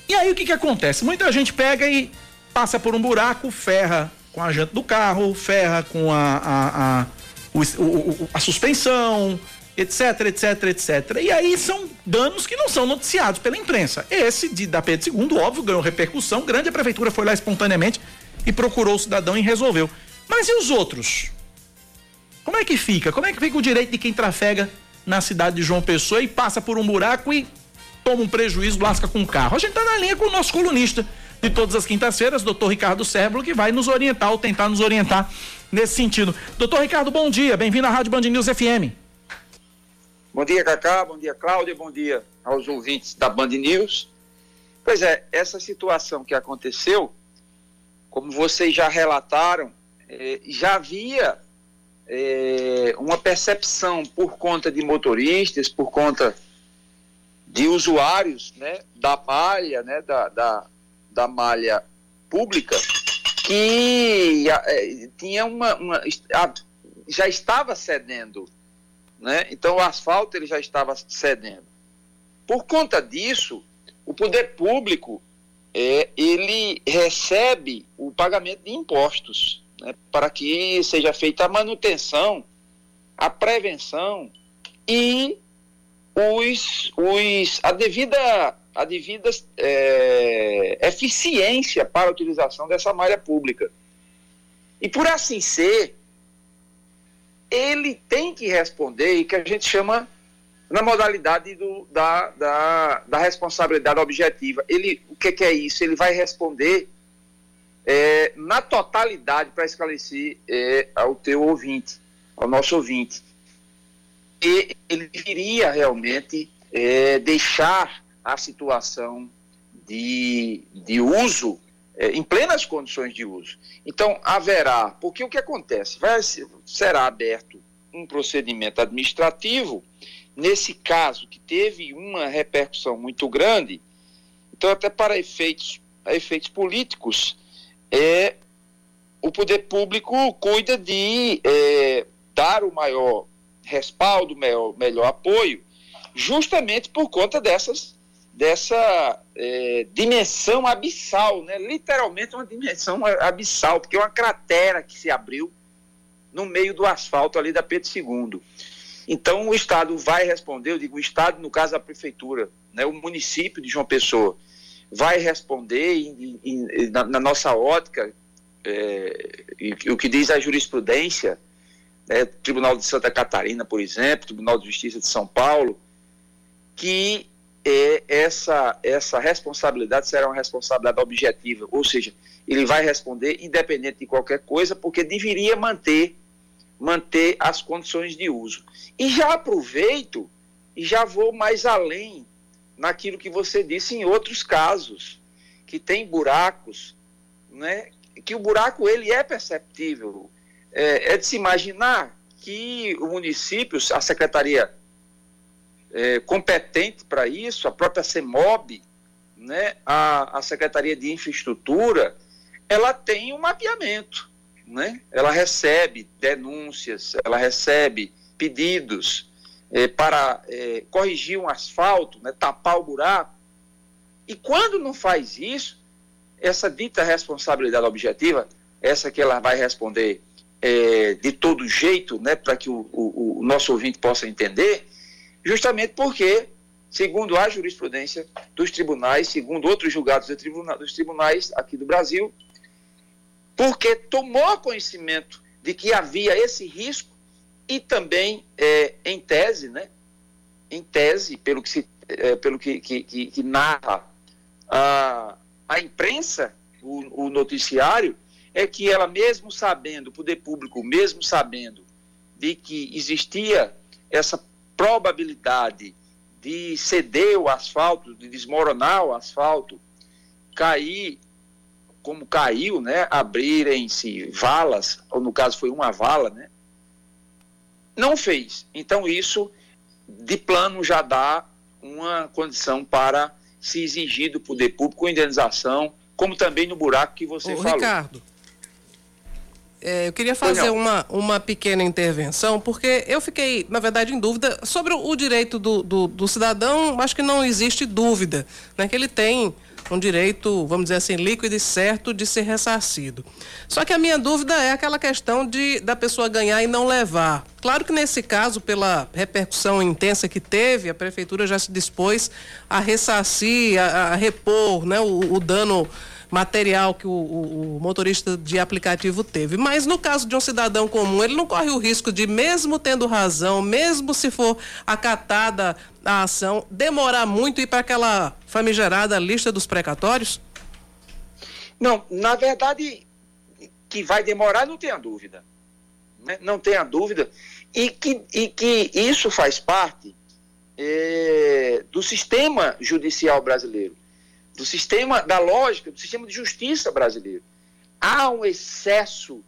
E aí o que, que acontece? Muita gente pega e passa por um buraco, ferra com a janta do carro, ferra com a, a, a, o, o, a suspensão, etc, etc, etc. E aí são danos que não são noticiados pela imprensa. Esse de, da Pedro II, óbvio, ganhou repercussão grande, a prefeitura foi lá espontaneamente e procurou o cidadão e resolveu. Mas e os outros? Como é que fica? Como é que fica o direito de quem trafega na cidade de João Pessoa e passa por um buraco e toma um prejuízo, lasca com o carro? A gente tá na linha com o nosso colunista de todas as quintas-feiras, doutor Ricardo Sérvulo, que vai nos orientar ou tentar nos orientar nesse sentido. Doutor Ricardo, bom dia, bem-vindo à Rádio Band News FM. Bom dia, Cacá, bom dia, Cláudia, bom dia aos ouvintes da Band News. Pois é, essa situação que aconteceu, como vocês já relataram, eh, já havia eh, uma percepção por conta de motoristas, por conta de usuários né, da malha, né, da, da, da malha pública que é, tinha uma, uma já estava cedendo, né? Então o asfalto ele já estava cedendo. Por conta disso, o poder público é, ele recebe o pagamento de impostos né, para que seja feita a manutenção, a prevenção e os, os, a devida a devida é, eficiência para a utilização dessa malha pública. E por assim ser, ele tem que responder e que a gente chama na modalidade do, da, da, da, responsabilidade objetiva. Ele, o que, que, é isso? Ele vai responder é, na totalidade para esclarecer é, ao teu ouvinte, ao nosso ouvinte. E ele iria realmente é, deixar a situação de, de uso é, em plenas condições de uso. Então, haverá, porque o que acontece? Vai, será aberto um procedimento administrativo, nesse caso que teve uma repercussão muito grande, então até para efeitos, efeitos políticos, é, o poder público cuida de é, dar o maior respaldo, melhor, melhor apoio, justamente por conta dessas dessa é, dimensão abissal, né? literalmente uma dimensão abissal, porque é uma cratera que se abriu no meio do asfalto ali da Pedro II. Então o Estado vai responder, eu digo o Estado, no caso a Prefeitura, né, o município de João Pessoa, vai responder na, na, nossa ótica, é, e, o que diz a jurisprudência, né, Tribunal de Santa Catarina, por exemplo, Tribunal de Justiça de São Paulo, que é, essa, essa responsabilidade será uma responsabilidade objetiva, ou seja, ele vai responder independente de qualquer coisa, porque deveria manter, manter as condições de uso. E já aproveito e já vou mais além naquilo que você disse em outros casos, que tem buracos, né, que o buraco ele é perceptível. É, é de se imaginar que o município, a secretaria é, competente para isso, a própria CEMOB, né, a, a Secretaria de Infraestrutura, ela tem um mapeamento, né? Ela recebe denúncias, ela recebe pedidos é, para é, corrigir um asfalto, né, tapar o buraco. E quando não faz isso, essa dita responsabilidade objetiva, essa que ela vai responder é, de todo jeito, né, para que o, o, o nosso ouvinte possa entender, justamente porque, segundo a jurisprudência dos tribunais, segundo outros julgados dos tribunais aqui do Brasil, porque tomou conhecimento de que havia esse risco e também, é, em tese, né, em tese, pelo que, se, é, pelo que, que, que, que narra a, a imprensa, o, o noticiário, é que ela, mesmo sabendo, o poder público, mesmo sabendo de que existia essa probabilidade de ceder o asfalto, de desmoronar o asfalto, cair como caiu, né, abrirem-se valas, ou no caso foi uma vala, né, não fez. Então isso, de plano, já dá uma condição para se exigir do poder público indenização, como também no buraco que você Ô, falou. Ricardo, é, eu queria fazer uma, uma pequena intervenção, porque eu fiquei, na verdade, em dúvida sobre o, o direito do, do, do, cidadão, acho que não existe dúvida, né, que ele tem um direito, vamos dizer assim, líquido e certo de ser ressarcido. Só que a minha dúvida é aquela questão de da pessoa ganhar e não levar. Claro que nesse caso, pela repercussão intensa que teve, a prefeitura já se dispôs a ressarcir, a, a repor né, o, o dano material que o, o, o, motorista de aplicativo teve. Mas no caso de um cidadão comum, ele não corre o risco de, mesmo tendo razão, mesmo se for acatada a ação, demorar muito e ir para aquela famigerada lista dos precatórios? Não, na verdade, que vai demorar, não tenha dúvida. Né? Não tenha dúvida. E que, e que isso faz parte é, do sistema judicial brasileiro do sistema, da lógica, do sistema de justiça brasileiro. Há um excesso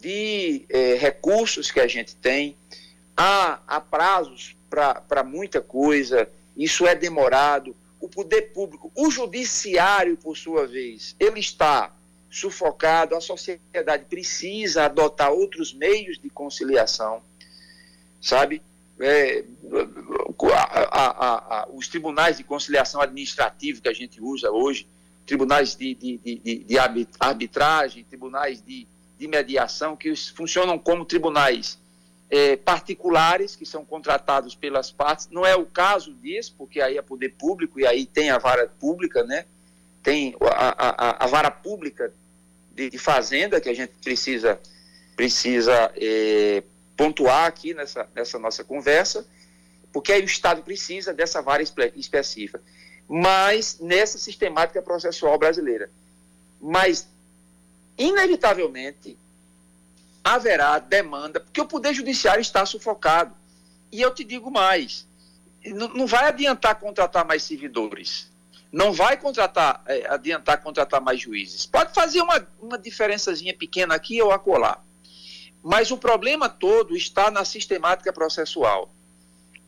de é, recursos que a gente tem, há, há prazos para muita coisa, isso é demorado. O poder público, o judiciário, por sua vez, ele está sufocado, a sociedade precisa adotar outros meios de conciliação, sabe? é, a, a, os tribunais de conciliação administrativa que a gente usa hoje, tribunais de, de, de, de arbitragem, tribunais de, mediação, que funcionam como tribunais é, particulares, que são contratados pelas partes. Não é o caso disso, porque aí é poder público e aí tem a vara pública, né? tem a, a, a vara pública de, de, fazenda que a gente precisa, precisa é, pontuar aqui nessa, nessa nossa conversa, porque aí o Estado precisa dessa vara específica, mas nessa sistemática processual brasileira. Mas, inevitavelmente, haverá demanda, porque o Poder Judiciário está sufocado. E eu te digo mais: não, vai adiantar contratar mais servidores. Não vai contratar, é, adiantar contratar mais juízes. Pode fazer uma, uma diferençazinha pequena aqui ou acolá. Mas o problema todo está na sistemática processual.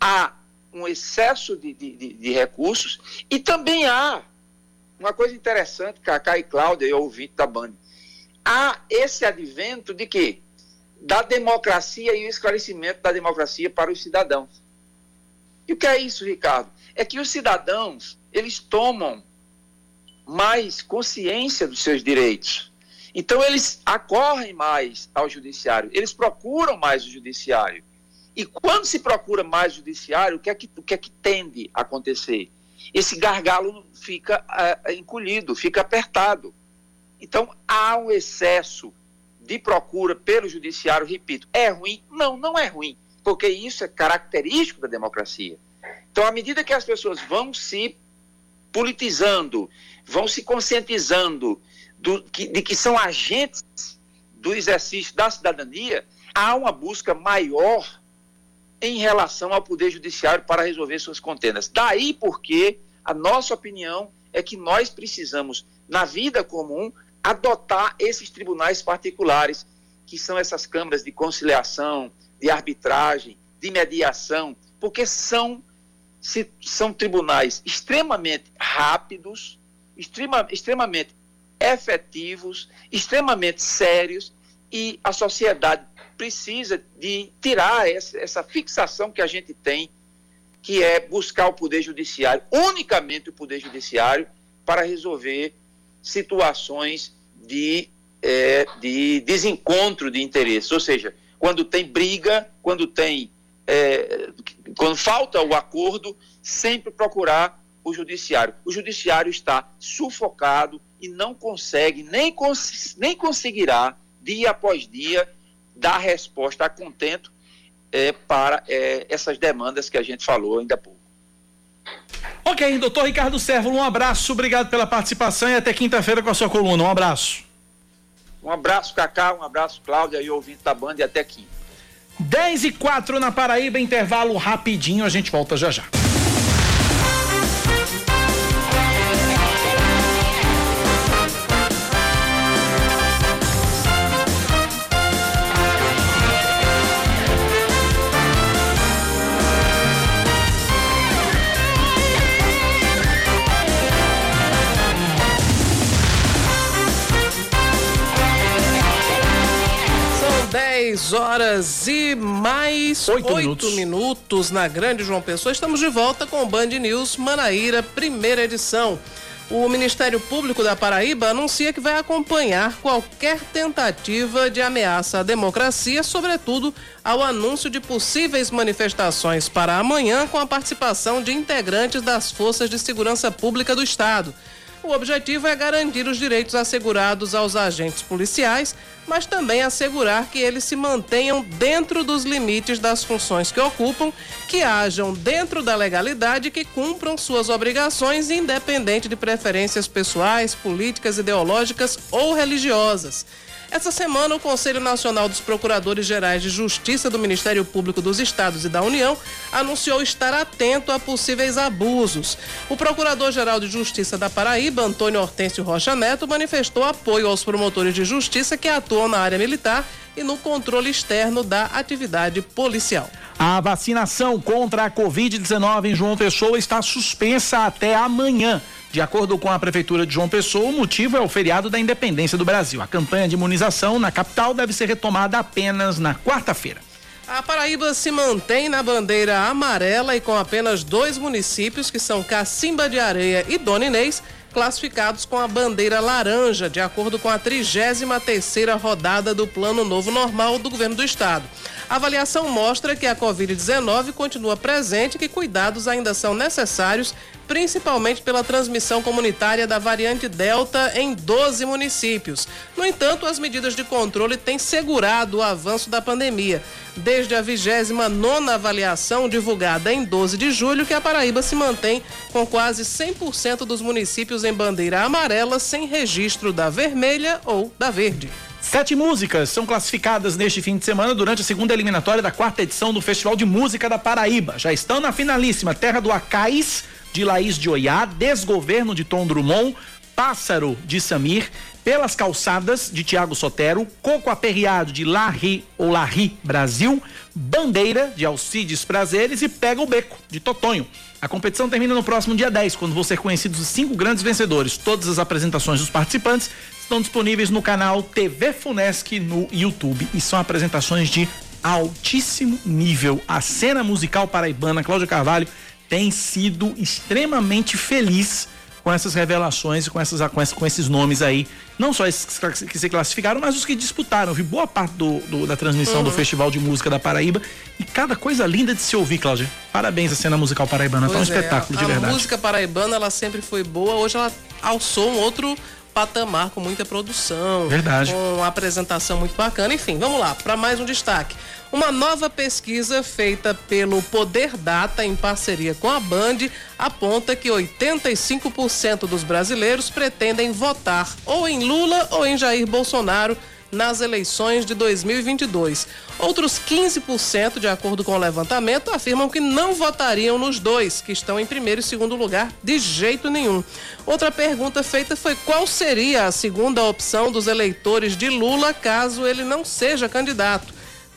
Há um excesso de, de, de, de recursos e também há uma coisa interessante, Cacá e Cláudia, eu ouvinte da Band. Há esse advento de quê? Da democracia e o esclarecimento da democracia para os cidadãos. E o que é isso, Ricardo? É que os cidadãos, eles tomam mais consciência dos seus direitos. Então eles acorrem mais ao judiciário, eles procuram mais o judiciário. E quando se procura mais judiciário, o que é que, o que, é que tende a acontecer? Esse gargalo fica uh, encolhido, fica apertado. Então há um excesso de procura pelo judiciário, repito, é ruim? Não, não é ruim, porque isso é característico da democracia. Então, à medida que as pessoas vão se politizando, vão se conscientizando, do, que, de que são agentes do exercício da cidadania, há uma busca maior em relação ao Poder Judiciário para resolver suas contendas. Daí porque a nossa opinião é que nós precisamos, na vida comum, adotar esses tribunais particulares, que são essas câmaras de conciliação, de arbitragem, de mediação, porque são, se, são tribunais extremamente rápidos, extrema, extremamente efetivos, extremamente sérios e a sociedade precisa de tirar essa, fixação que a gente tem, que é buscar o Poder Judiciário, unicamente o Poder Judiciário, para resolver situações de, é, de desencontro de interesses. Ou seja, quando tem briga, quando tem. É, quando falta o acordo, sempre procurar o judiciário. O judiciário está sufocado e não consegue, nem, cons nem conseguirá, dia após dia, dar resposta a contento é, para é, essas demandas que a gente falou ainda há pouco. Ok, doutor Ricardo Servo, um abraço, obrigado pela participação e até quinta-feira com a sua coluna. Um abraço. Um abraço, Cacá, um abraço, Cláudia e ouvinte da banda e até quinta. 10 e 4 na Paraíba, intervalo rapidinho, a gente volta já já. Horas e mais oito minutos. minutos na Grande João Pessoa. Estamos de volta com o Band News Manaíra, primeira edição. O Ministério Público da Paraíba anuncia que vai acompanhar qualquer tentativa de ameaça à democracia, sobretudo ao anúncio de possíveis manifestações para amanhã com a participação de integrantes das Forças de Segurança Pública do Estado. O objetivo é garantir os direitos assegurados aos agentes policiais, mas também assegurar que eles se mantenham dentro dos limites das funções que ocupam, que hajam dentro da legalidade e que cumpram suas obrigações, independente de preferências pessoais, políticas, ideológicas ou religiosas. Essa semana, o Conselho Nacional dos Procuradores Gerais de Justiça do Ministério Público dos Estados e da União anunciou estar atento a possíveis abusos. O Procurador-Geral de Justiça da Paraíba, Antônio Hortêncio Rocha Neto, manifestou apoio aos promotores de justiça que atuam na área militar e no controle externo da atividade policial. A vacinação contra a Covid-19 em João Pessoa está suspensa até amanhã. De acordo com a Prefeitura de João Pessoa, o motivo é o feriado da independência do Brasil. A campanha de imunização na capital deve ser retomada apenas na quarta-feira. A Paraíba se mantém na bandeira amarela e com apenas dois municípios, que são Cacimba de Areia e Dona Inês, classificados com a bandeira laranja, de acordo com a 33ª rodada do Plano Novo Normal do Governo do Estado. A avaliação mostra que a Covid-19 continua presente e que cuidados ainda são necessários, principalmente pela transmissão comunitária da variante Delta em 12 municípios. No entanto, as medidas de controle têm segurado o avanço da pandemia. Desde a 29 avaliação divulgada em 12 de julho, que a Paraíba se mantém com quase 100% dos municípios em bandeira amarela, sem registro da vermelha ou da verde. Sete músicas são classificadas neste fim de semana durante a segunda eliminatória da quarta edição do Festival de Música da Paraíba. Já estão na finalíssima Terra do Acais, de Laís de Oiá, Desgoverno de Tom Drummond, Pássaro de Samir, Pelas Calçadas de Tiago Sotero, Coco Aperreado de Larri ou Larri Brasil, Bandeira de Alcides Prazeres e Pega o Beco de Totonho. A competição termina no próximo dia 10, quando vão ser conhecidos os cinco grandes vencedores. Todas as apresentações dos participantes estão disponíveis no canal TV Funesc no YouTube e são apresentações de altíssimo nível. A cena musical paraibana, Cláudia Carvalho, tem sido extremamente feliz com essas revelações e com, essas, com, com esses nomes aí. Não só esses que se classificaram, mas os que disputaram. Eu vi boa parte do, do da transmissão uhum. do Festival de Música da Paraíba. E cada coisa linda de se ouvir, Cláudia. Parabéns à cena musical paraibana. Pois tá um é, espetáculo, de verdade. A música paraibana, ela sempre foi boa. Hoje ela alçou um outro patamar com muita produção. Verdade. Com uma apresentação muito bacana. Enfim, vamos lá, para mais um destaque. Uma nova pesquisa feita pelo Poder Data em parceria com a Band aponta que 85% dos brasileiros pretendem votar ou em Lula ou em Jair Bolsonaro nas eleições de 2022. Outros 15%, de acordo com o levantamento, afirmam que não votariam nos dois, que estão em primeiro e segundo lugar, de jeito nenhum. Outra pergunta feita foi qual seria a segunda opção dos eleitores de Lula caso ele não seja candidato.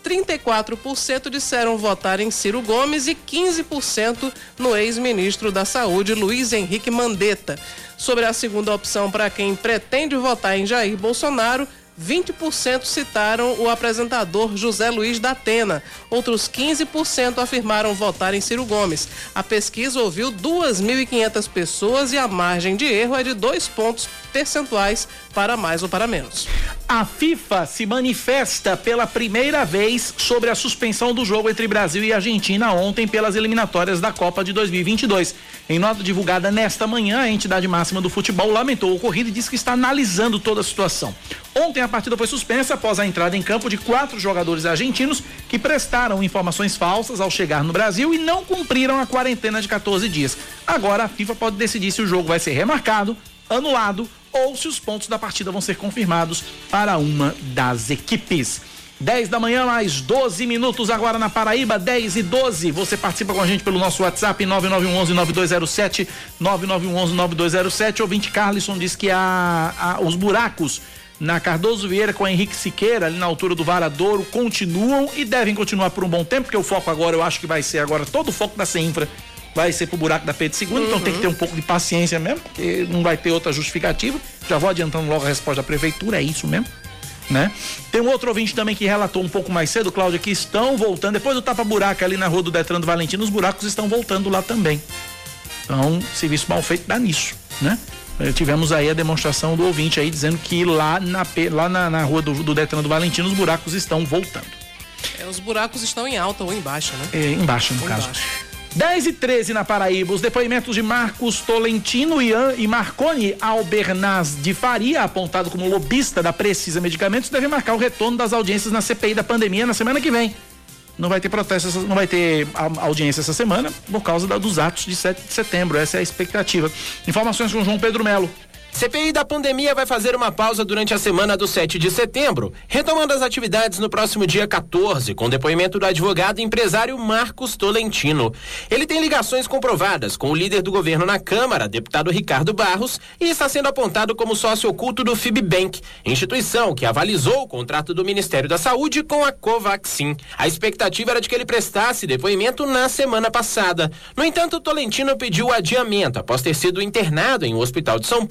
34% disseram votar em Ciro Gomes e 15% no ex-ministro da Saúde, Luiz Henrique Mandetta. Sobre a segunda opção para quem pretende votar em Jair Bolsonaro, 20% citaram o apresentador José Luiz da Atena. Outros 15% afirmaram votar em Ciro Gomes. A pesquisa ouviu 2.500 pessoas e a margem de erro é de dois pontos percentuais para mais ou para menos. A FIFA se manifesta pela primeira vez sobre a suspensão do jogo entre Brasil e Argentina ontem pelas eliminatórias da Copa de 2022. Em nota divulgada nesta manhã, a entidade máxima do futebol lamentou o ocorrido e disse que está analisando toda a situação. Ontem a partida foi suspensa após a entrada em campo de quatro jogadores argentinos que prestaram informações falsas ao chegar no Brasil e não cumpriram a quarentena de 14 dias. Agora a FIFA pode decidir se o jogo vai ser remarcado, anulado ou se os pontos da partida vão ser confirmados para uma das equipes. 10 da manhã, mais 12 minutos agora na Paraíba, 10 e 12. Você participa com a gente pelo nosso WhatsApp 9911-9207, 9911-9207. Ouvinte Carlson diz que a, a, os buracos na Cardoso Vieira com Henrique Siqueira, ali na altura do Varadouro, continuam e devem continuar por um bom tempo, porque o foco agora eu acho que vai ser agora todo o foco da CEINFRA vai ser pro buraco da Pedro II, uhum. então tem que ter um pouco de paciência mesmo, porque não vai ter outra justificativa. Já vou adiantando logo a resposta da prefeitura, é isso mesmo. Né? Tem um outro ouvinte também que relatou um pouco mais cedo, Cláudia, que estão voltando, depois do tapa-buraco ali na rua do Detran do Valentino, os buracos estão voltando lá também. Então, serviço mal feito dá nisso, né? Eh, tivemos aí a demonstração do ouvinte aí dizendo que lá na, lá na, na rua do, do Detran do Valentino os buracos estão voltando. É, os buracos estão em alta ou em baixa, né? É, embaixo, no ou caso. Embaixo. 10 e 13 na Paraíba, os depoimentos de Marcos Tolentino e Marconi Albernaz de Faria, apontado como lobista da Precisa Medicamentos, devem marcar o retorno das audiências na CPI da pandemia na semana que vem. Não vai ter protesto, não vai ter audiência essa semana por causa dos atos de 7 de setembro. Essa é a expectativa. Informações com João Pedro Melo. CPI da pandemia vai fazer uma pausa durante a semana do 7 de setembro, retomando as atividades no próximo dia 14, com depoimento do advogado e empresário Marcos Tolentino. Ele tem ligações comprovadas com o líder do governo na Câmara, deputado Ricardo Barros, e está sendo apontado como sócio oculto do Fibbank, instituição que avalizou o contrato do Ministério da Saúde com a Covaxin. A expectativa era de que ele prestasse depoimento na semana passada. No entanto, Tolentino pediu adiamento após ter sido internado em um hospital de São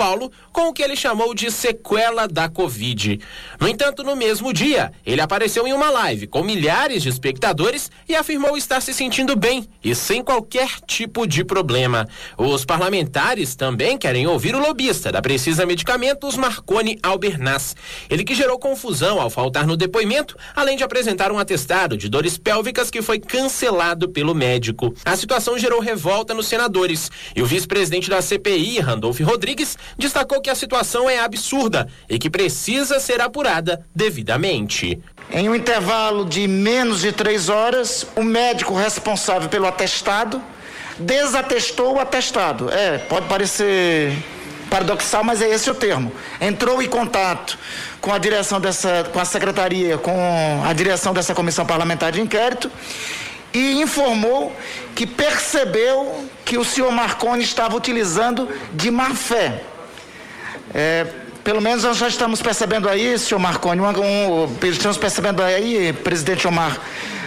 Com o que ele chamou de sequela da Covid. No entanto, no mesmo dia, ele apareceu em uma live com milhares de espectadores e afirmou estar se sentindo bem e sem qualquer tipo de problema. Os parlamentares também querem ouvir o lobista da Precisa Medicamentos, Marconi Albernaz. Ele que gerou confusão ao faltar no depoimento, além de apresentar um atestado de dores pélvicas que foi cancelado pelo médico. A situação gerou revolta nos senadores e o vice-presidente da CPI, Randolph Rodrigues, destacou destacou que a situação é absurda e que precisa ser apurada devidamente. Em um intervalo de menos de três horas, o médico responsável pelo atestado desatestou o atestado. É, pode parecer paradoxal, mas é esse o termo. Entrou em contato com a direção dessa, com a secretaria, com a direção dessa comissão parlamentar de inquérito e informou que percebeu que o senhor Marconi estava utilizando de má fé é, pelo menos nós já estamos percebendo aí, senhor Marconi, um, um, estamos percebendo aí, presidente Omar,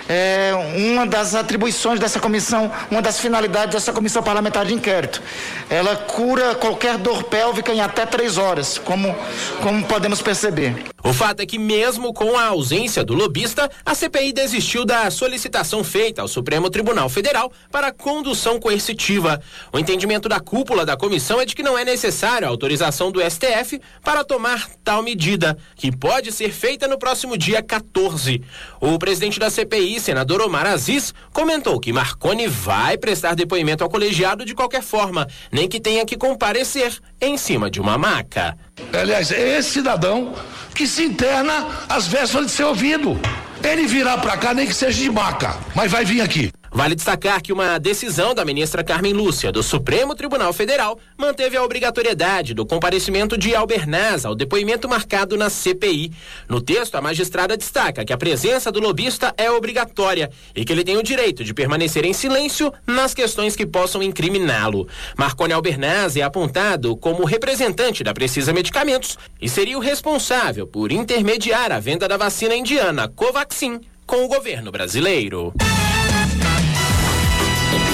é, uma das atribuições dessa comissão, uma das finalidades dessa comissão parlamentar de inquérito. Ela cura qualquer dor pélvica em até três horas, como, como podemos perceber. O fato é que, mesmo com a ausência do lobista, a CPI desistiu da solicitação feita ao Supremo Tribunal Federal para condução coercitiva. O entendimento da cúpula da comissão é de que não é necessária a autorização do STF para tomar tal medida, que pode ser feita no próximo dia 14. O presidente da CPI, senador Omar Aziz, comentou que Marconi vai prestar depoimento ao colegiado de qualquer forma, nem que tenha que comparecer em cima de uma maca. Aliás, é esse cidadão que se interna às vésperas de ser ouvido. Ele virá para cá, nem que seja de maca, mas vai vir aqui. Vale destacar que uma decisão da ministra Carmen Lúcia do Supremo Tribunal Federal manteve a obrigatoriedade do comparecimento de Albernaz ao depoimento marcado na CPI. No texto, a magistrada destaca que a presença do lobista é obrigatória e que ele tem o direito de permanecer em silêncio nas questões que possam incriminá-lo. Marconi Albernaz é apontado como representante da Precisa Medicamentos e seria o responsável por intermediar a venda da vacina indiana Covaxin com o governo brasileiro.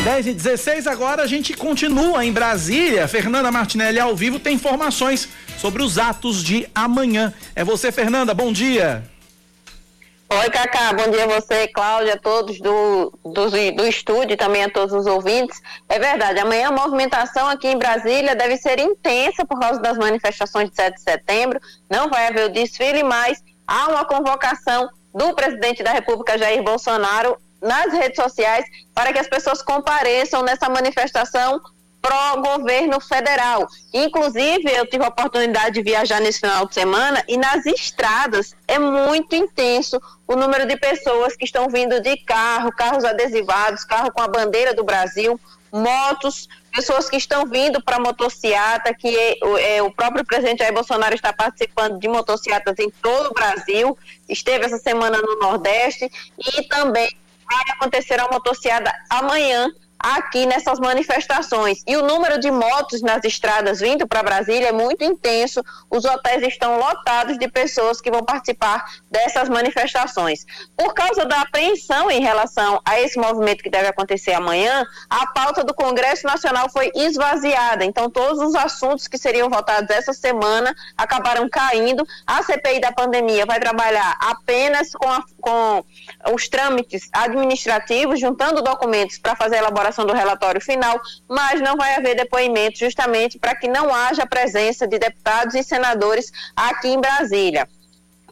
10 e 16 agora a gente continua em Brasília. Fernanda Martinelli ao vivo tem informações sobre os atos de amanhã. É você, Fernanda, bom dia. Oi, Cacá, bom dia a você, Cláudia, a todos do, do, do estúdio e também a todos os ouvintes. É verdade, amanhã a movimentação aqui em Brasília deve ser intensa por causa das manifestações de 7 de setembro. Não vai haver o desfile, mas há uma convocação do presidente da República, Jair Bolsonaro, nas redes sociais para que as pessoas compareçam nessa manifestação pró-governo federal. Inclusive, eu tive a oportunidade de viajar nesse final de semana e nas estradas é muito intenso o número de pessoas que estão vindo de carro, carros adesivados, carro com a bandeira do Brasil, motos, pessoas que estão vindo para motociata, que é, é, o próprio presidente Jair Bolsonaro está participando de motociatas em todo o Brasil, esteve essa semana no Nordeste e também vai acontecer a motociada amanhã aqui nessas manifestações. E o número de motos nas estradas vindo para Brasília é muito intenso. Os hotéis estão lotados de pessoas que vão participar dessas manifestações. Por causa da apreensão em relação a esse movimento que deve acontecer amanhã, a pauta do Congresso Nacional foi esvaziada. Então, todos os assuntos que seriam votados essa semana acabaram caindo. A CPI da pandemia vai trabalhar apenas com, a, com os trâmites administrativos, juntando documentos para fazer a elaboração do relatório final, mas não vai haver depoimento justamente para que não haja presença de deputados e senadores aqui em Brasília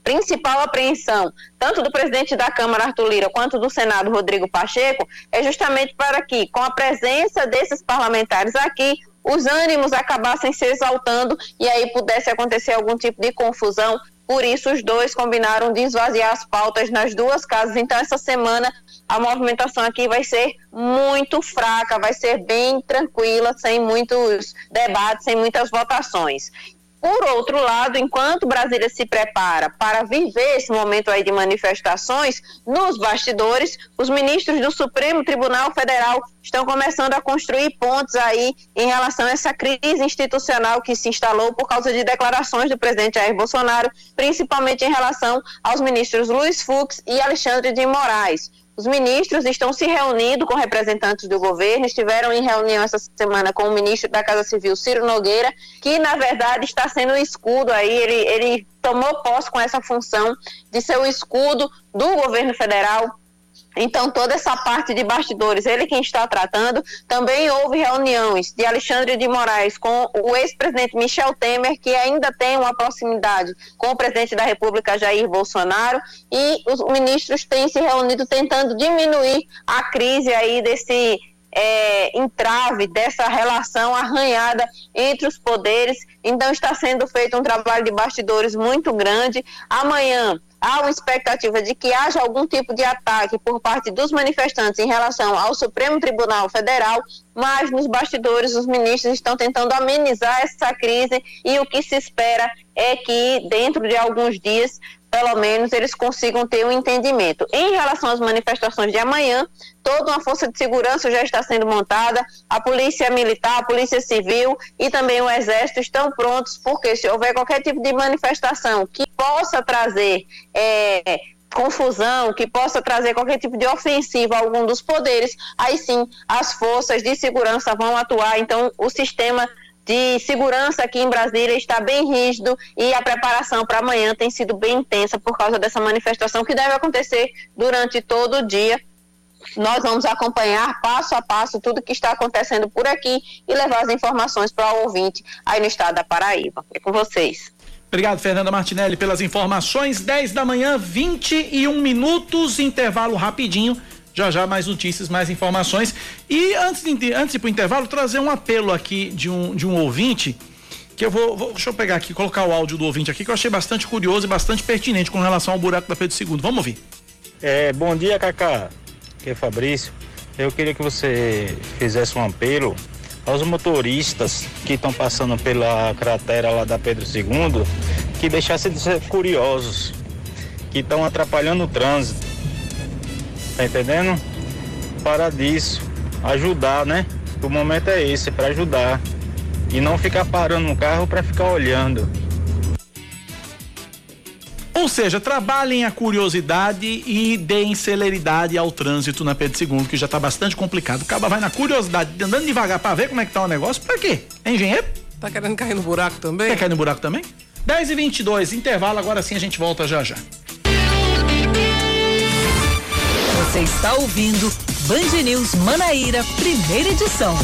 principal apreensão, tanto do presidente da Câmara, Arthur Lira, quanto do Senado, Rodrigo Pacheco, é justamente para que, com a presença desses parlamentares aqui, os ânimos acabassem se exaltando e aí pudesse acontecer algum tipo de confusão. Por isso, os dois combinaram de esvaziar as pautas nas duas casas. Então, essa semana a movimentação aqui vai ser muito fraca, vai ser bem tranquila, sem muitos debates, sem muitas votações. Por outro lado, enquanto Brasília se prepara para viver esse momento aí de manifestações, nos bastidores, os ministros do Supremo Tribunal Federal estão começando a construir pontos aí em relação a essa crise institucional que se instalou por causa de declarações do presidente Jair Bolsonaro, principalmente em relação aos ministros Luiz Fux e Alexandre de Moraes. Os ministros estão se reunindo com representantes do governo, estiveram em reunião essa semana com o ministro da Casa Civil, Ciro Nogueira, que na verdade está sendo o escudo aí, ele, ele tomou posse com essa função de ser o escudo do governo federal então, toda essa parte de bastidores, ele quem está tratando. Também houve reuniões de Alexandre de Moraes com o ex-presidente Michel Temer, que ainda tem uma proximidade com o presidente da República, Jair Bolsonaro, e os ministros têm se reunido tentando diminuir a crise aí desse é, entrave dessa relação arranhada entre os poderes. Então, está sendo feito um trabalho de bastidores muito grande. Amanhã, há uma expectativa de que haja algum tipo de ataque por parte dos manifestantes em relação ao Supremo Tribunal Federal, mas nos bastidores os ministros estão tentando amenizar essa crise e o que se espera é que dentro de alguns dias pelo menos eles consigam ter um entendimento. Em relação às manifestações de amanhã, toda uma força de segurança já está sendo montada, a polícia militar, a polícia civil e também o exército estão prontos, porque se houver qualquer tipo de manifestação que possa trazer é, confusão, que possa trazer qualquer tipo de ofensiva a algum dos poderes, aí sim as forças de segurança vão atuar. Então, o sistema de segurança aqui em Brasília está bem rígido e a preparação para amanhã tem sido bem intensa por causa dessa manifestação que deve acontecer durante todo o dia. Nós vamos acompanhar passo a passo tudo que está acontecendo por aqui e levar as informações para o ouvinte aí no estado da Paraíba. É com vocês. Obrigado, Fernanda Martinelli, pelas informações. 10 da manhã, 21 minutos, intervalo rapidinho já já mais notícias, mais informações. E antes de, antes de ir intervalo, trazer um apelo aqui de um, de um ouvinte, que eu vou, vou, Deixa eu pegar aqui, colocar o áudio do ouvinte aqui, que eu achei bastante curioso e bastante pertinente com relação ao buraco da Pedro II. Vamos ouvir. É, bom dia, Cacá. Aqui é Fabrício. Eu queria que você fizesse um apelo aos motoristas que estão passando pela cratera lá da Pedro II, que deixassem de ser curiosos, que estão atrapalhando o trânsito Tá entendendo? Para disso, ajudar, né? O momento é esse, para ajudar. E não ficar parando no carro para ficar olhando. Ou seja, trabalhem a curiosidade e deem celeridade ao trânsito na Pedro II, que já está bastante complicado. O caba vai na curiosidade, andando devagar para ver como é que tá o negócio, para quê? É engenheiro? Tá querendo cair no buraco também? Quer cair no buraco também? 10 e 22 intervalo, agora sim a gente volta já já. Você está ouvindo Band News Manaíra, primeira edição.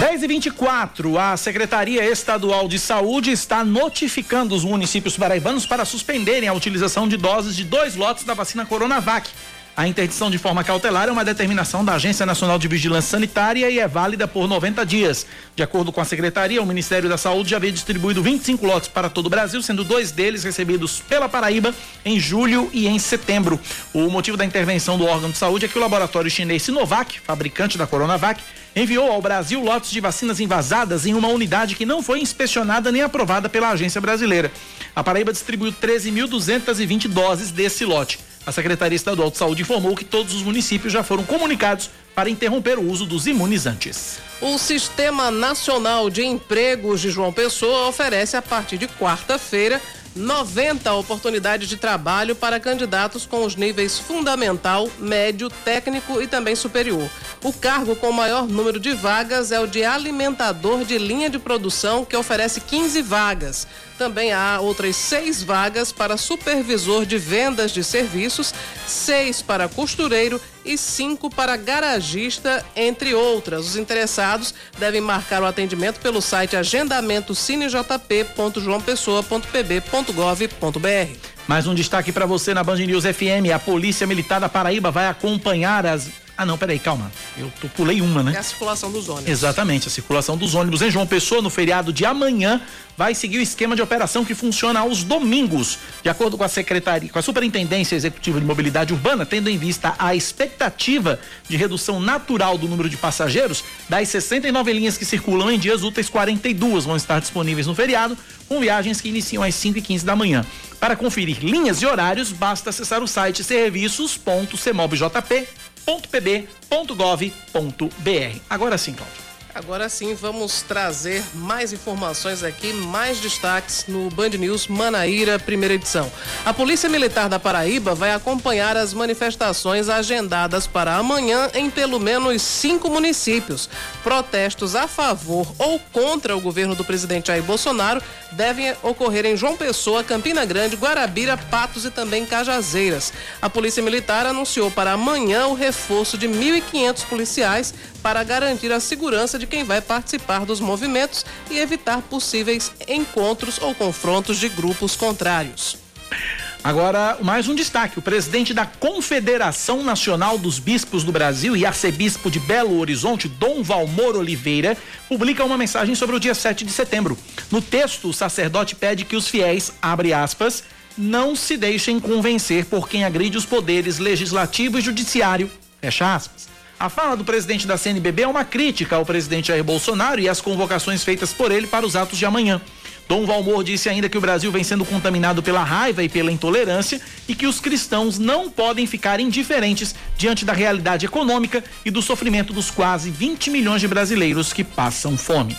10 e 24 a Secretaria Estadual de Saúde está notificando os municípios paraibanos para suspenderem a utilização de doses de dois lotes da vacina Coronavac. A interdição de forma cautelar é uma determinação da Agência Nacional de Vigilância Sanitária e é válida por 90 dias. De acordo com a secretaria, o Ministério da Saúde já havia distribuído 25 lotes para todo o Brasil, sendo dois deles recebidos pela Paraíba em julho e em setembro. O motivo da intervenção do órgão de saúde é que o laboratório chinês Sinovac, fabricante da Coronavac, enviou ao Brasil lotes de vacinas invasadas em uma unidade que não foi inspecionada nem aprovada pela agência brasileira. A Paraíba distribuiu 13.220 doses desse lote. A Secretaria Estadual de Saúde informou que todos os municípios já foram comunicados para interromper o uso dos imunizantes. O Sistema Nacional de Empregos de João Pessoa oferece a partir de quarta-feira 90 oportunidades de trabalho para candidatos com os níveis fundamental, médio, técnico e também superior. O cargo com maior número de vagas é o de alimentador de linha de produção, que oferece 15 vagas. Também há outras seis vagas para supervisor de vendas de serviços, seis para costureiro e cinco para garagista, entre outras. Os interessados devem marcar o atendimento pelo site agendamentocinejp.joaopessoa.pb.gov.br. Mais um destaque para você na Band News FM. A Polícia Militar da Paraíba vai acompanhar as ah, não, peraí, calma. Eu tô, pulei uma, né? É a circulação dos ônibus. Exatamente, a circulação dos ônibus em João Pessoa, no feriado de amanhã, vai seguir o esquema de operação que funciona aos domingos. De acordo com a Secretaria, com a Superintendência Executiva de Mobilidade Urbana, tendo em vista a expectativa de redução natural do número de passageiros, das 69 linhas que circulam em dias úteis, 42 vão estar disponíveis no feriado, com viagens que iniciam às 5 e 15 da manhã. Para conferir linhas e horários, basta acessar o site serviços.cmobjp.com www.pb.gov.br. Agora sim, Cláudio. Agora sim, vamos trazer mais informações aqui, mais destaques no Band News Manaíra, primeira edição. A Polícia Militar da Paraíba vai acompanhar as manifestações agendadas para amanhã em pelo menos cinco municípios. Protestos a favor ou contra o governo do presidente Jair Bolsonaro devem ocorrer em João Pessoa, Campina Grande, Guarabira, Patos e também Cajazeiras. A Polícia Militar anunciou para amanhã o reforço de 1.500 policiais para garantir a segurança de quem vai participar dos movimentos e evitar possíveis encontros ou confrontos de grupos contrários. Agora, mais um destaque: o presidente da Confederação Nacional dos Bispos do Brasil e arcebispo de Belo Horizonte, Dom Valmor Oliveira, publica uma mensagem sobre o dia 7 de setembro. No texto, o sacerdote pede que os fiéis, abre aspas, não se deixem convencer por quem agride os poderes legislativo e judiciário, fecha aspas. A fala do presidente da CNBB é uma crítica ao presidente Jair Bolsonaro e às convocações feitas por ele para os atos de amanhã. Dom Valmor disse ainda que o Brasil vem sendo contaminado pela raiva e pela intolerância e que os cristãos não podem ficar indiferentes diante da realidade econômica e do sofrimento dos quase 20 milhões de brasileiros que passam fome.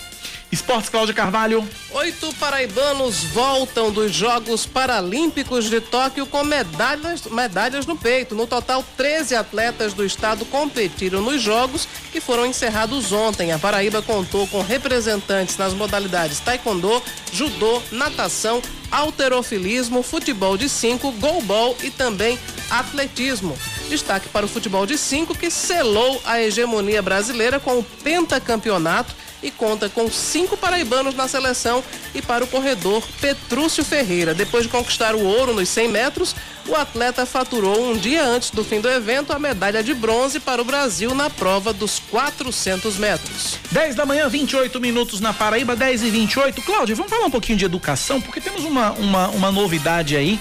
Esportes Cláudia Carvalho. Oito paraibanos voltam dos Jogos Paralímpicos de Tóquio com medalhas, medalhas no peito. No total, 13 atletas do estado competiram nos Jogos que foram encerrados ontem. A Paraíba contou com representantes nas modalidades taekwondo, judô, natação, alterofilismo, futebol de cinco, golbol e também atletismo. Destaque para o futebol de cinco que selou a hegemonia brasileira com o pentacampeonato e conta com cinco paraibanos na seleção e para o corredor Petrúcio Ferreira. Depois de conquistar o ouro nos 100 metros, o atleta faturou um dia antes do fim do evento a medalha de bronze para o Brasil na prova dos 400 metros. 10 da manhã, 28 minutos na Paraíba, 10 e 28. Cláudio, vamos falar um pouquinho de educação, porque temos uma, uma, uma novidade aí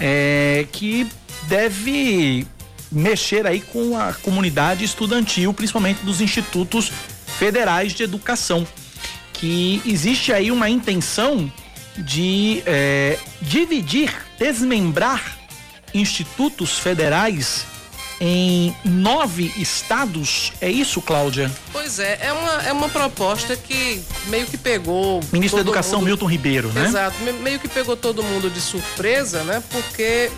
é, que deve mexer aí com a comunidade estudantil, principalmente dos institutos federais de educação, que existe aí uma intenção de é, dividir, desmembrar institutos federais em nove estados. É isso, Cláudia? Pois é, é uma, é uma proposta que meio que pegou. Ministro da Educação mundo- Milton Ribeiro, né? Exato, me- meio que pegou todo mundo de surpresa, né? Porque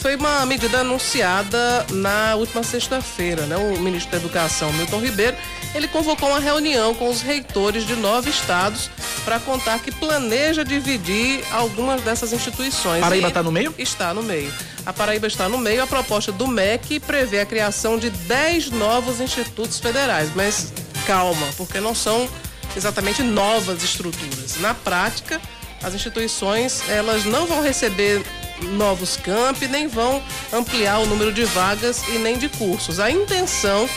foi uma medida anunciada na última sexta-feira, né? O ministro da Educação, Milton Ribeiro, ele convocou uma reunião com os reitores de nove estados para contar que planeja dividir algumas dessas instituições. Paraíba E tá no meio? Está no meio. A Paraíba está no meio. A proposta do MEC prevê a criação de 10 novos institutos federais, mas calma, porque não são exatamente novas estruturas. Na prática, as instituições elas não vão receber novos campi, nem vão ampliar o número de vagas e nem de cursos. A intenção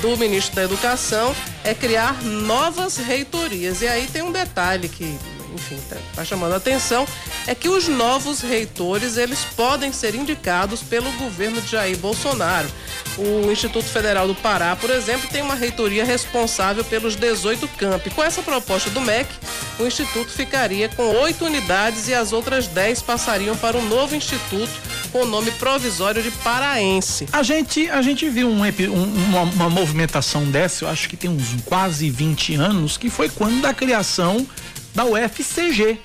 do ministro da Educação é criar novas reitorias. E aí tem um detalhe que, enfim, está chamando a atenção, é que os novos reitores, eles podem ser indicados pelo governo de Jair Bolsonaro. O Instituto Federal do Pará, por exemplo, tem uma reitoria responsável pelos 18 campi. Com essa proposta do MEC, o instituto ficaria com oito unidades e as outras 10 passariam para um novo instituto com o nome provisório de Paraense. A gente, a gente viu um um- uma, uma movimentação dessa, eu acho que tem uns quase 20 anos, que foi quando da criação da UFCG.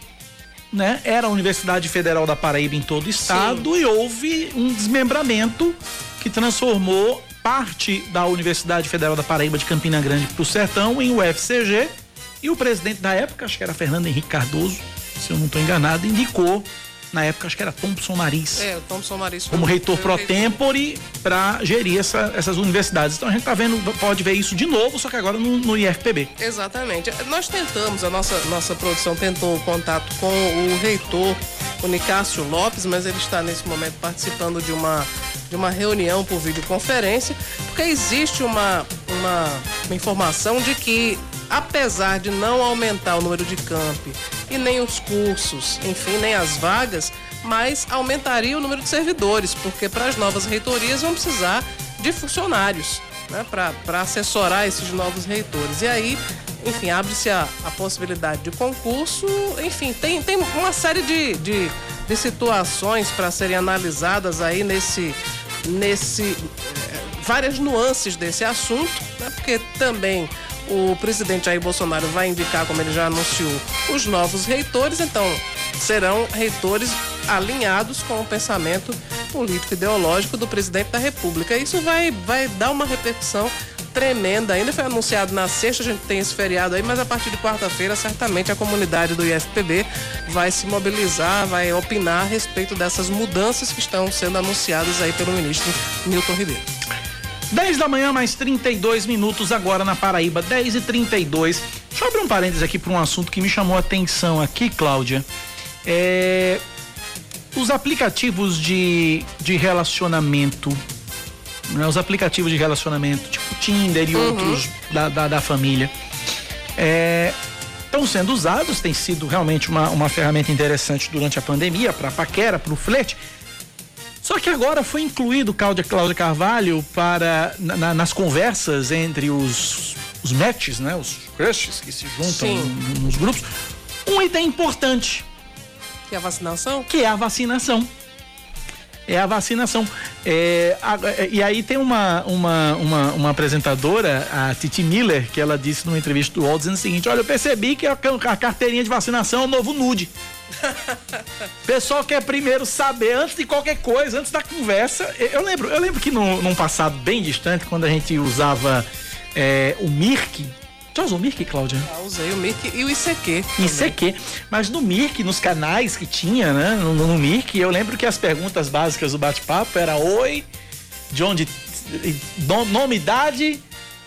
Né? Era a Universidade Federal da Paraíba em todo o estado e houve um desmembramento que transformou parte da Universidade Federal da Paraíba de Campina Grande para o Sertão em UFCG. E o presidente da época, acho que era Fernando Henrique Cardoso, se eu não estou enganado, indicou, na época, acho que era Thompson Nariz É, o Thompson Maris como o- reitor o pro tempore para gerir essa- essas universidades. Então a gente tá vendo, pode ver isso de novo, só que agora no, no IFPB. Exatamente. Nós tentamos, a nossa, nossa produção tentou contato com o reitor, o Nicásio Lopes, mas ele está nesse momento participando de uma, de uma reunião por videoconferência, porque existe uma, uma, uma informação de que, apesar de não aumentar o número de campi e nem os cursos, enfim, nem as vagas, mas aumentaria o número de servidores, porque para as novas reitorias vão precisar de funcionários né, para assessorar esses novos reitores. E aí, enfim, abre-se a, a possibilidade de concurso, enfim, tem, tem uma série de, de, de situações para serem analisadas aí nesse. nesse eh, várias nuances desse assunto, né, porque também o presidente Jair Bolsonaro vai indicar, como ele já anunciou, os novos reitores, então serão reitores alinhados com o pensamento político ideológico do presidente da República. Isso vai, vai dar uma repercussão tremenda. Ainda foi anunciado na sexta, a gente tem esse feriado aí, mas a partir de quarta-feira, certamente a comunidade do IFPB vai se mobilizar, vai opinar a respeito dessas mudanças que estão sendo anunciadas aí pelo ministro Milton Ribeiro. 10 da manhã, mais 32 minutos agora na Paraíba, 10 e 32 Deixa eu abrir um parênteses aqui para um assunto que me chamou a atenção aqui, Cláudia. É, os aplicativos de, de relacionamento, né, os aplicativos de relacionamento, tipo Tinder e Uhum. outros da, da, da família, estão sendo usados, tem sido realmente uma, uma ferramenta interessante durante a pandemia para paquera, para o flerte. Só que agora foi incluído Cláudia, Cláudia Carvalho para na- na- nas conversas entre os, os matches, né, os crushes que se juntam Sim. nos grupos, um item importante Que é a vacinação? que é a vacinação. É a vacinação. É, a- é, e aí tem uma, uma, uma, uma apresentadora, a Titi Miller, que ela disse numa entrevista do UOL, dizendo o seguinte: olha, eu percebi que a, a carteirinha de vacinação é o novo nude. Pessoal quer primeiro saber, antes de qualquer coisa, antes da conversa. Eu lembro, eu lembro que no, num passado bem distante, quando a gente usava é, o Mirk. Já usou o Mirk, Cláudia? Já usei o MIRC e o ICQ. ICQ. Mas no Mirk, nos canais que tinha, né? No, no Mirk, eu lembro que as perguntas básicas do bate-papo era oi, de onde. no- Nome, idade,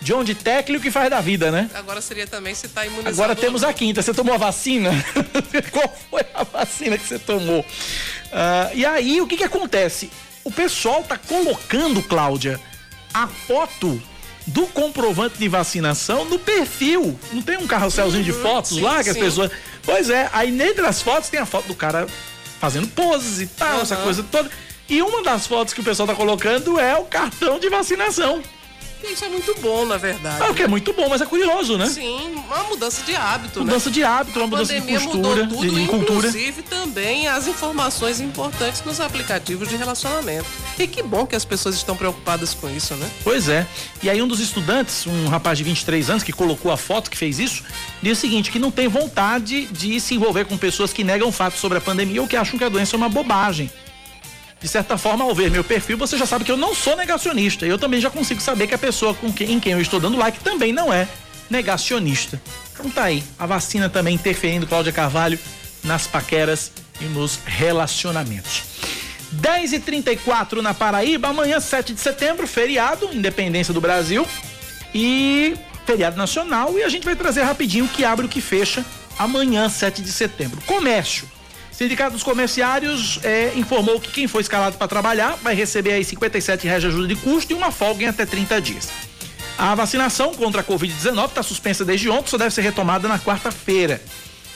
de onde tecla e o que faz da vida, né? Agora seria também se está imunizado. Agora temos a quinta. Você tomou a vacina? Qual foi a vacina que você tomou? Ah, e aí, o que que acontece? O pessoal tá colocando, Cláudia, a foto do comprovante de vacinação no perfil. Não tem um carrosselzinho de Uhum, fotos sim, lá que as sim. pessoas. Pois é, aí dentre as fotos tem a foto do cara fazendo poses e tal, essa Aham. coisa toda. E uma das fotos que o pessoal tá colocando é o cartão de vacinação. Isso é muito bom, na verdade. É o que é muito bom, mas é curioso, né? Sim, uma mudança de hábito, Mudança né? de hábito, uma A mudança de postura, mudou tudo, de cultura. inclusive também as informações importantes nos aplicativos de relacionamento. E que bom que as pessoas estão preocupadas com isso, né? Pois é. E aí um dos estudantes, um rapaz de 23 anos que colocou a foto que fez isso, diz o seguinte, que não tem vontade de se envolver com pessoas que negam fatos sobre a pandemia ou que acham que a doença é uma bobagem. De certa forma, ao ver meu perfil, você já sabe que eu não sou negacionista. Eu também já consigo saber que a pessoa com quem, em quem eu estou dando like também não é negacionista. Então tá aí, a vacina também interferindo, Cláudia Carvalho, nas paqueras e nos relacionamentos. 10 e 34 na Paraíba, amanhã, 7 de setembro, feriado, independência do Brasil e feriado nacional. E a gente vai trazer rapidinho o que abre o que fecha amanhã, 7 de setembro. Comércio. Sindicato dos Comerciários eh, informou que quem foi escalado para trabalhar vai receber aí 57 reais de ajuda de custo e uma folga em até 30 dias. A vacinação contra a Covid-19 está suspensa desde ontem, só deve ser retomada na quarta-feira.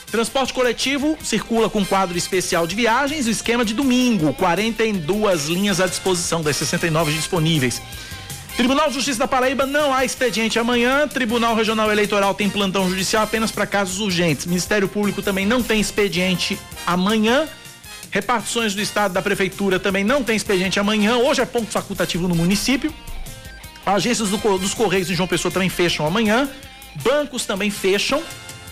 Transporte coletivo circula com quadro especial de viagens e esquema de domingo, 42 linhas à disposição das 69 disponíveis. Tribunal de Justiça da Paraíba não há expediente amanhã. Tribunal Regional Eleitoral tem plantão judicial apenas para casos urgentes. Ministério Público também não tem expediente amanhã. Repartições do Estado da Prefeitura também não tem expediente amanhã. Hoje é ponto facultativo no município. Agências do, dos Correios em João Pessoa também fecham amanhã. Bancos também fecham.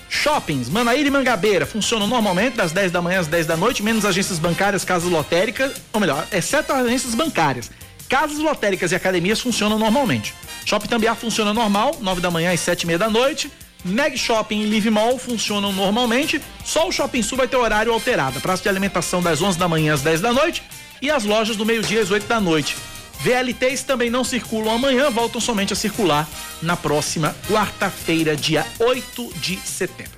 Shoppings, Manaíra e Mangabeira funcionam normalmente das 10 da manhã às 10 da noite, menos agências bancárias, casas lotéricas, ou melhor, exceto as agências bancárias. Casas lotéricas e academias funcionam normalmente. Shopping Tambiá funciona normal, 9 da manhã às 7 e meia da noite. Meg Shopping e Live Mall funcionam normalmente. Só o Shopping Sul vai ter horário alterado. Praça de alimentação das 11 da manhã às 10 da noite e as lojas do meio-dia às 8 da noite. VLTs também não circulam amanhã, voltam somente a circular na próxima quarta-feira, dia 8 de setembro.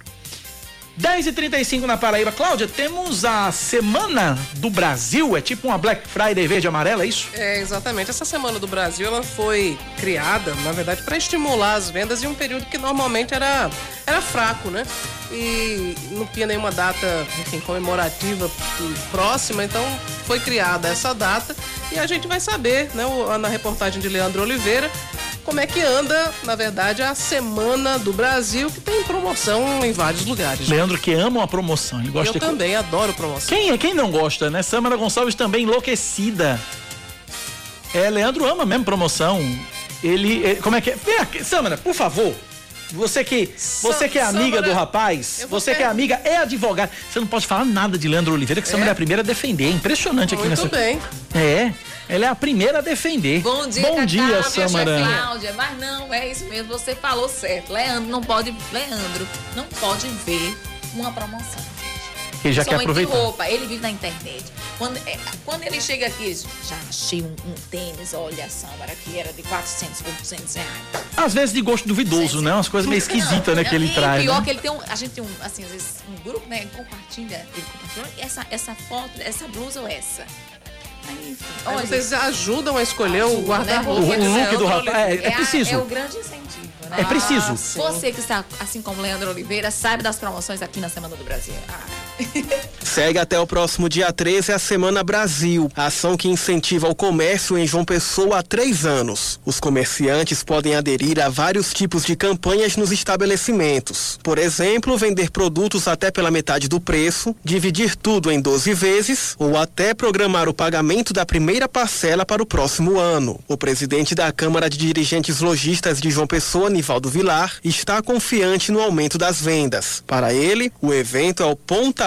10 e 35 na Paraíba. Cláudia, temos a Semana do Brasil, é tipo uma Black Friday verde e amarela, é isso? É, exatamente. Essa Semana do Brasil ela foi criada, na verdade, para estimular as vendas em um período que normalmente era, era fraco, né? E não tinha nenhuma data, enfim, comemorativa próxima, então foi criada essa data e a gente vai saber, né, na reportagem de Leandro Oliveira, como é que anda, na verdade, a Semana do Brasil, que tem promoção em vários lugares. Leandro que ama uma promoção, ele gosta Eu de... também adoro promoção. Quem é quem não gosta, né? Samara Gonçalves também enlouquecida. É, Leandro ama mesmo promoção. Ele, ele- como é que é? Samara, por favor. Você que, você que é amiga do rapaz, você que é amiga, é advogada. Você não pode falar nada de Leandro Oliveira, que Samara é a primeira a defender. É impressionante aqui Muito nessa. bem. É, ela é a primeira a defender. Bom dia, Bom Cacá, dia, minha Samara. chefe Cláudia. Mas não, é isso mesmo, você falou certo. Leandro não pode, Leandro não pode ver uma promoção. Ele já quer aproveitar. roupa, ele vive na internet. Quando, é, quando ele chega aqui, ele diz, já achei um, um tênis, olha a Samara, que era de 400 por 200 reais. Às vezes de gosto duvidoso, né? Umas coisas meio esquisitas, né, que ele e traz. pior né? que ele tem um, a gente tem um, assim, às vezes um grupo, né, ele compartilha, ele compartilha essa, essa foto, essa blusa ou essa. Aí, enfim, olha, vocês ajudam a escolher o Ajuda, né? guarda-roupa. Porque O- o look Leandro do rapaz, é, Oliveira. é preciso. É, o grande incentivo, né? É preciso. Ah. Você que está, assim como Leandro Oliveira, sabe das promoções aqui na Semana do Brasil. Ah, Segue até o próximo dia 13 a Semana Brasil, ação que incentiva o comércio em João Pessoa há três anos. Os comerciantes podem aderir a vários tipos de campanhas nos estabelecimentos. Por exemplo, vender produtos até pela metade do preço, dividir tudo em 12 vezes ou até programar o pagamento da primeira parcela para o próximo ano. O presidente da Câmara de Dirigentes Lojistas de João Pessoa, Nivaldo Vilar, está confiante no aumento das vendas. Para ele, o evento é o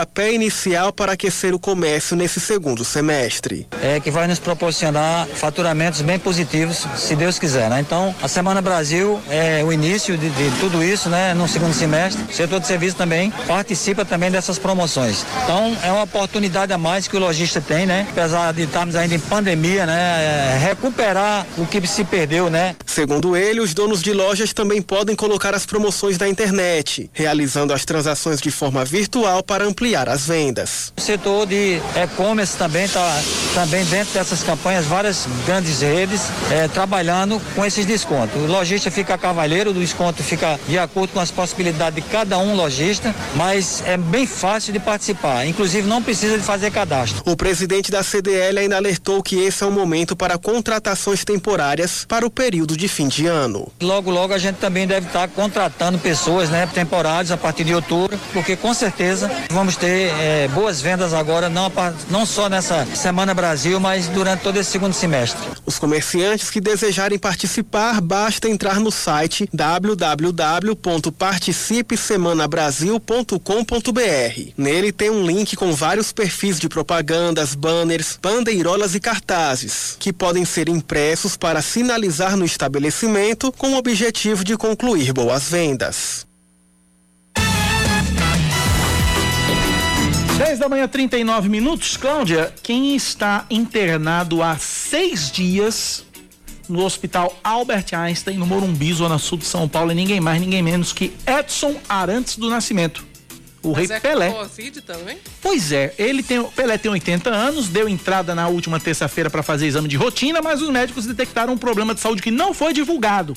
pontapé inicial para aquecer o comércio nesse segundo semestre. é, que vai nos proporcionar faturamentos bem positivos, se Deus quiser, né? Então, a Semana Brasil é o início de, de tudo isso, né? No segundo semestre. O setor de serviço também participa também dessas promoções. Então, é uma oportunidade a mais que o lojista tem, né? Apesar de estarmos ainda em pandemia, né? É, recuperar o que se perdeu, né? Segundo ele, os donos de lojas também podem colocar as promoções na internet, realizando as transações de forma virtual para ampliar ampliar as vendas. O setor de e-commerce também está também dentro dessas campanhas, várias grandes redes é, trabalhando com esses descontos. O lojista fica cavalheiro, o desconto fica de acordo com as possibilidades de cada um lojista, mas é bem fácil de participar. Inclusive não precisa de fazer cadastro. O presidente da CDL ainda alertou que esse é o momento para contratações temporárias para o período de fim de ano. Logo, logo a gente também deve estar contratando pessoas, né, temporárias a partir de outubro, porque com certeza vamos ter é, boas vendas agora, não, não só nessa Semana Brasil, mas durante todo esse segundo semestre. Os comerciantes que desejarem participar, basta entrar no site www.participesemanabrasil.com.br. Nele tem um link com vários perfis de propagandas, banners, bandeirolas e cartazes, que podem ser impressos para sinalizar no estabelecimento com o objetivo de concluir boas vendas. 10 da manhã, 39 minutos. Cláudia, quem está internado há seis dias no Hospital Albert Einstein, no Morumbi, Zona Sul de São Paulo, é ninguém mais, ninguém menos que Edson Arantes do Nascimento. O Mas rei é Pelé. Covid também? Pois é, ele tem, Pelé tem 80 anos, deu entrada na última terça-feira para fazer exame de rotina, mas os médicos detectaram um problema de saúde que não foi divulgado.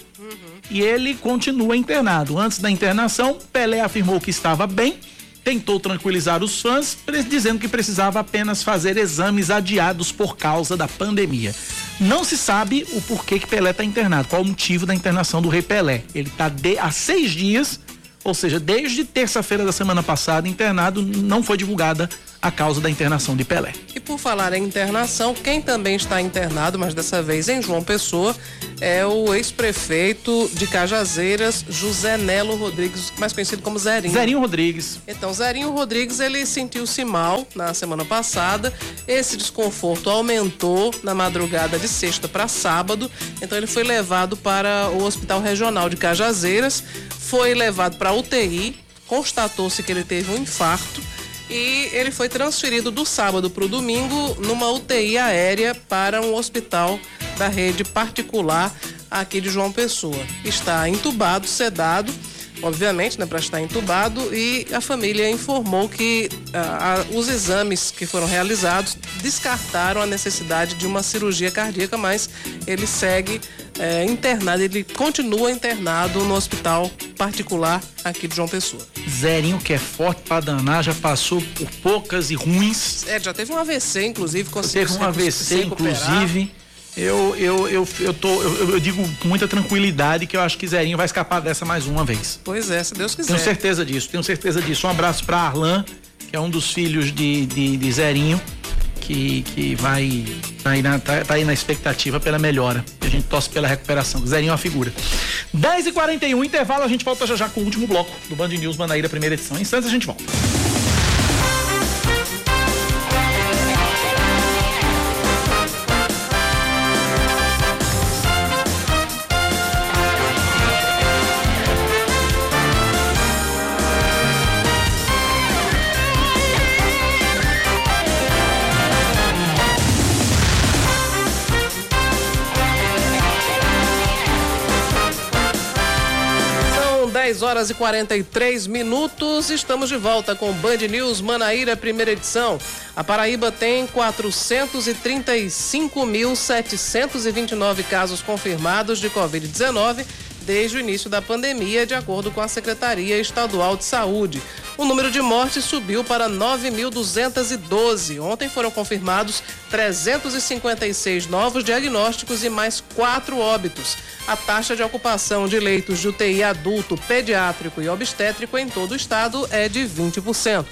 E ele continua internado. Antes da internação, Pelé afirmou que estava bem, tentou tranquilizar os fãs, dizendo que precisava apenas fazer exames adiados por causa da pandemia. Não se sabe o porquê que Pelé está internado, qual o motivo da internação do rei Pelé. Ele está há seis dias, ou seja, desde terça-feira da semana passada, internado, não foi divulgada a causa da internação de Pelé. E por falar em internação, quem também está internado, mas dessa vez em João Pessoa, é o ex-prefeito de Cajazeiras, José Nelo Rodrigues, mais conhecido como Zerinho. Zerinho Rodrigues. Então, Zerinho Rodrigues, ele sentiu-se mal na semana passada. Esse desconforto aumentou na madrugada de sexta para sábado. Então, ele foi levado para o Hospital Regional de Cajazeiras, foi levado para UTI, constatou-se que ele teve um infarto e ele foi transferido do sábado para o domingo numa UTI aérea para um hospital da rede particular aqui de João Pessoa. Está entubado, sedado, obviamente, né, para estar entubado, e a família informou que ah, os exames que foram realizados descartaram a necessidade de uma cirurgia cardíaca, mas ele segue eh, internado, ele continua internado no hospital particular aqui de João Pessoa. Zerinho, que é forte pra danar, já passou por poucas e ruins. É, já teve um AVC, inclusive, conseguiu Teve um AVC, inclusive. Eu, eu, eu, eu, tô, eu, eu digo com muita tranquilidade que eu acho que Zerinho vai escapar dessa mais uma vez. Pois é, se Deus quiser. Tenho certeza disso, tenho certeza disso. Um abraço pra Arlan, que é um dos filhos de, de, de Zerinho, que, que vai. Tá aí, na, tá, tá aí na expectativa pela melhora. A gente torce pela recuperação. Zerinho é uma figura. 10h41, intervalo, a gente volta já já com o último bloco do Band News Manaíra, primeira edição. Em instantes a gente volta. 10 horas e 43 minutos. Estamos de volta com Band News Manaíra, primeira edição. A Paraíba tem 435.729 casos confirmados de Covid-19 desde o início da pandemia, de acordo com a Secretaria Estadual de Saúde. O número de mortes subiu para 9.212. Ontem foram confirmados 356 novos diagnósticos e mais quatro óbitos. A taxa de ocupação de leitos de UTI adulto, pediátrico e obstétrico em todo o estado é de 20%.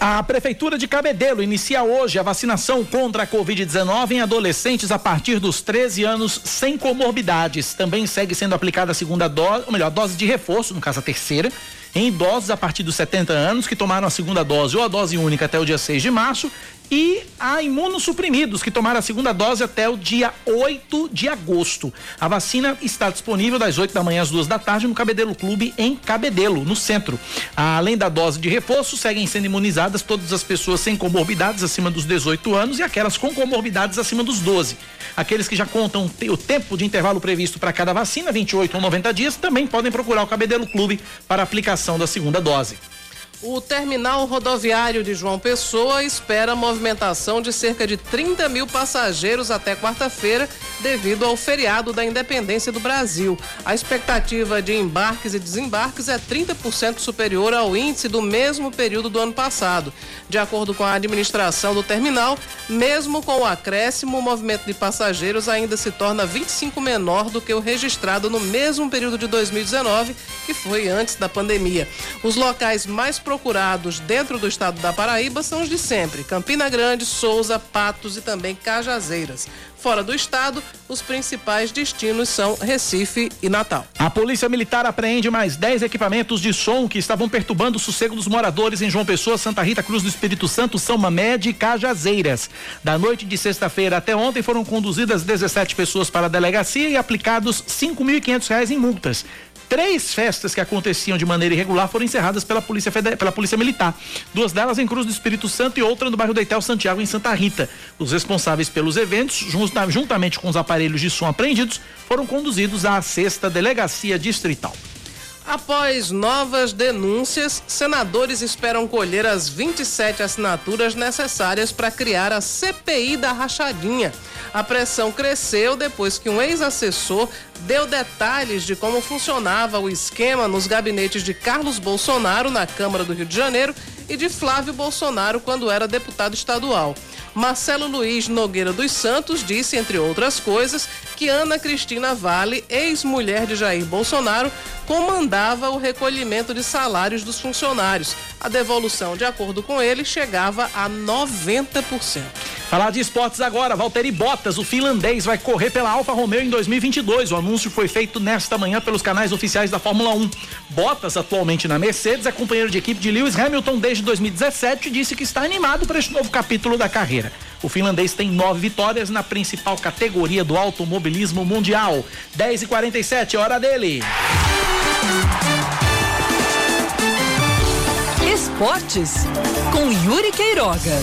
A Prefeitura de Cabedelo inicia hoje a vacinação contra a Covid-19 em adolescentes a partir dos 13 anos sem comorbidades. Também segue sendo aplicada a segunda dose, ou melhor, dose de reforço, no caso a terceira, em idosos a partir dos 70 anos que tomaram a segunda dose ou a dose única até o dia 6 de março e a imunossuprimidos que tomaram a segunda dose até o dia 8 de agosto. A vacina está disponível das 8 da manhã às 2 da tarde no Cabedelo Clube em Cabedelo, no centro. Além da dose de reforço, seguem sendo imunizadas todas as pessoas sem comorbidades acima dos 18 anos e aquelas com comorbidades acima dos 12. Aqueles que já contam o tempo de intervalo previsto para cada vacina, 28 ou 90 dias, também podem procurar o Cabedelo Clube para aplicação da segunda dose. O terminal rodoviário de João Pessoa espera movimentação de cerca de 30 mil passageiros até quarta-feira, devido ao feriado da independência do Brasil. A expectativa de embarques e desembarques é 30% superior ao índice do mesmo período do ano passado. De acordo com a administração do terminal, mesmo com o acréscimo, o movimento de passageiros ainda se torna 25 menor do que o registrado no mesmo período de 2019, que foi antes da pandemia. Os locais mais procurados dentro do estado da Paraíba são os de sempre: Campina Grande, Souza, Patos e também Cajazeiras. Fora do estado, os principais destinos são Recife e Natal. A Polícia Militar apreende mais 10 equipamentos de som que estavam perturbando o sossego dos moradores em João Pessoa, Santa Rita, Cruz do Espírito Santo, São Mamed e Cajazeiras. Da noite de sexta-feira até ontem foram conduzidas 17 pessoas para a delegacia e aplicados R$ 5.500 em multas três festas que aconteciam de maneira irregular foram encerradas pela Polícia, Federal, pela Polícia Militar. Duas delas em Cruz do Espírito Santo e outra no bairro Deitel Santiago, em Santa Rita. Os responsáveis pelos eventos, juntamente com os aparelhos de som apreendidos, foram conduzidos à sexta delegacia distrital. Após novas denúncias, senadores esperam colher as 27 assinaturas necessárias para criar a CPI da rachadinha. A pressão cresceu depois que um ex-assessor deu detalhes de como funcionava o esquema nos gabinetes de Carlos Bolsonaro na Câmara do Rio de Janeiro e de Flávio Bolsonaro quando era deputado estadual. Marcelo Luiz Nogueira dos Santos disse, entre outras coisas, que Ana Cristina Vale, ex-mulher de Jair Bolsonaro, comandava o recolhimento de salários dos funcionários. A devolução, de acordo com ele, chegava a 90%. Falar de esportes agora, Valtteri Bottas, o finlandês, vai correr pela Alfa Romeo em 2022. O anúncio foi feito nesta manhã pelos canais oficiais da Fórmula 1. Bottas, atualmente na Mercedes, é companheiro de equipe de Lewis Hamilton desde 2017 e disse que está animado para este novo capítulo da carreira. O finlandês tem nove vitórias na principal categoria do automobilismo mundial. 10 e 47 hora dele. Esportes com Yuri Queiroga.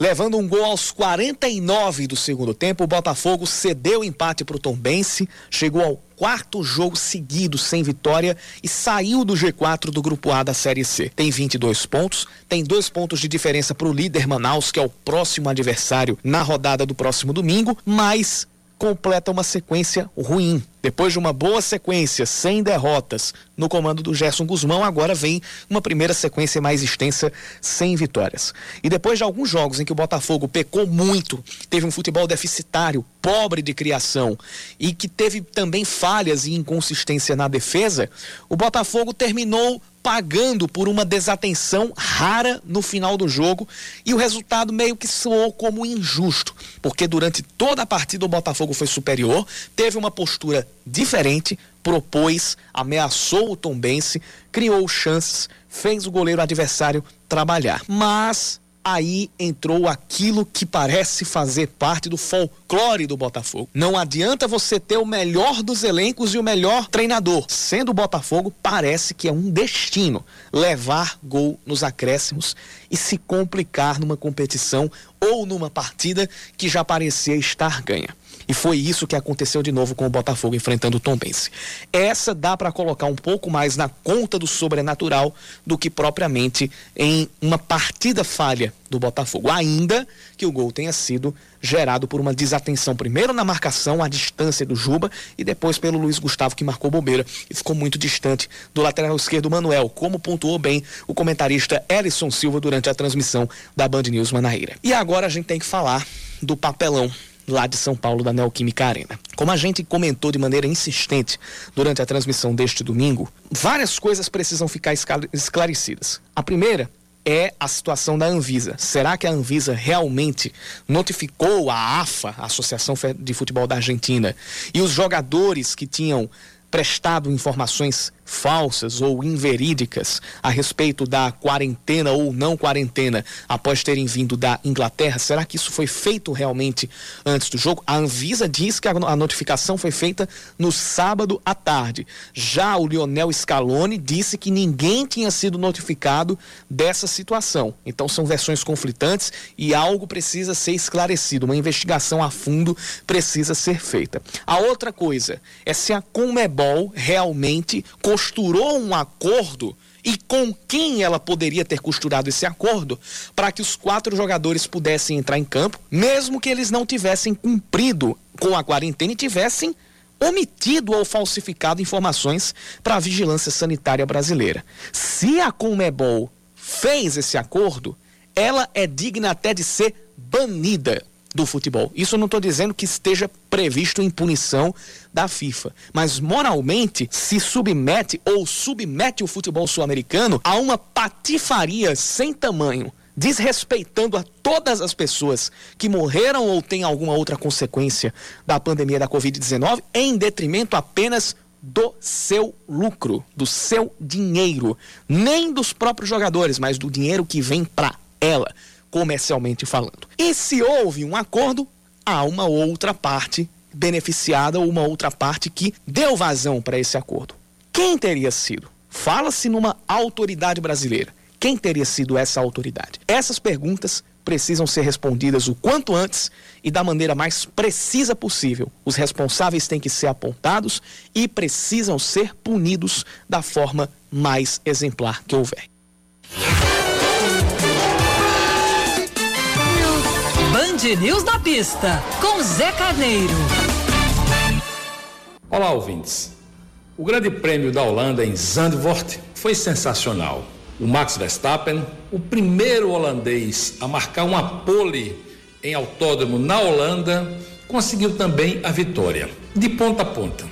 Levando um gol aos 49 do segundo tempo, o Botafogo cedeu o empate para o Tombense, chegou ao quarto jogo seguido sem vitória e saiu do G4 do Grupo A da Série C. Tem 22 pontos, tem dois pontos de diferença para o líder Manaus, que é o próximo adversário na rodada do próximo domingo, mas completa uma sequência ruim. Depois de uma boa sequência, sem derrotas, no comando do Gerson Guzmão, agora vem uma primeira sequência mais extensa, sem vitórias. E depois de alguns jogos em que o Botafogo pecou muito, teve um futebol deficitário, pobre de criação e que teve também falhas e inconsistência na defesa, o Botafogo terminou pagando por uma desatenção rara no final do jogo e o resultado meio que soou como injusto, porque durante toda a partida o Botafogo foi superior, teve uma postura diferente, propôs, ameaçou o Tombense, criou chances, fez o goleiro adversário trabalhar. Mas aí entrou aquilo que parece fazer parte do folclore do Botafogo. Não adianta você ter o melhor dos elencos e o melhor treinador. Sendo o Botafogo, parece que é um destino levar gol nos acréscimos e se complicar numa competição ou numa partida que já parecia estar ganha. E foi isso que aconteceu de novo com o Botafogo enfrentando o Tombense. Essa dá para colocar um pouco mais na conta do sobrenatural do que propriamente em uma partida falha do Botafogo. Ainda que o gol tenha sido gerado por uma desatenção, primeiro na marcação, à distância do Juba, e depois pelo Luiz Gustavo, que marcou bobeira e ficou muito distante do lateral esquerdo Manuel, como pontuou bem o comentarista Ellison Silva durante a transmissão da Band News Manaíra. E agora a gente tem que falar do papelão lá de São Paulo, da Neoquímica Arena. Como a gente comentou de maneira insistente durante a transmissão deste domingo, várias coisas precisam ficar esclarecidas. A primeira é a situação da Anvisa. Será que a Anvisa realmente notificou a AFA, a Associação de Futebol da Argentina, e os jogadores que tinham prestado informações falsas ou inverídicas a respeito da quarentena ou não quarentena após terem vindo da Inglaterra? Será que isso foi feito realmente antes do jogo? A Anvisa diz que a notificação foi feita no sábado à tarde. Já o Lionel Scaloni disse que ninguém tinha sido notificado dessa situação. Então são versões conflitantes e algo precisa ser esclarecido, uma investigação a fundo precisa ser feita. A outra coisa é se a Conmebol realmente costurou um acordo e com quem ela poderia ter costurado esse acordo para que os quatro jogadores pudessem entrar em campo, mesmo que eles não tivessem cumprido com a quarentena e tivessem omitido ou falsificado informações para a vigilância sanitária brasileira. Se a Conmebol fez esse acordo, ela é digna até de ser banida do futebol. Isso eu não estou dizendo que esteja previsto em punição da FIFA, mas moralmente se submete ou submete o futebol sul-americano a uma patifaria sem tamanho, desrespeitando a todas as pessoas que morreram ou têm alguma outra consequência da pandemia da Covid-19, em detrimento apenas do seu lucro, do seu dinheiro, nem dos próprios jogadores, mas do dinheiro que vem para ela comercialmente falando. E se houve um acordo, há uma outra parte beneficiada ou uma outra parte que deu vazão para esse acordo. Quem teria sido? Fala-se numa autoridade brasileira. Quem teria sido essa autoridade? Essas perguntas precisam ser respondidas o quanto antes e da maneira mais precisa possível. Os responsáveis têm que ser apontados e precisam ser punidos da forma mais exemplar que houver. Band News na pista, com Zé Carneiro. Olá, ouvintes. O Grande Prêmio da Holanda em Zandvoort foi sensacional. O Max Verstappen, o primeiro holandês a marcar uma pole em autódromo na Holanda, conseguiu também a vitória, de ponta a ponta.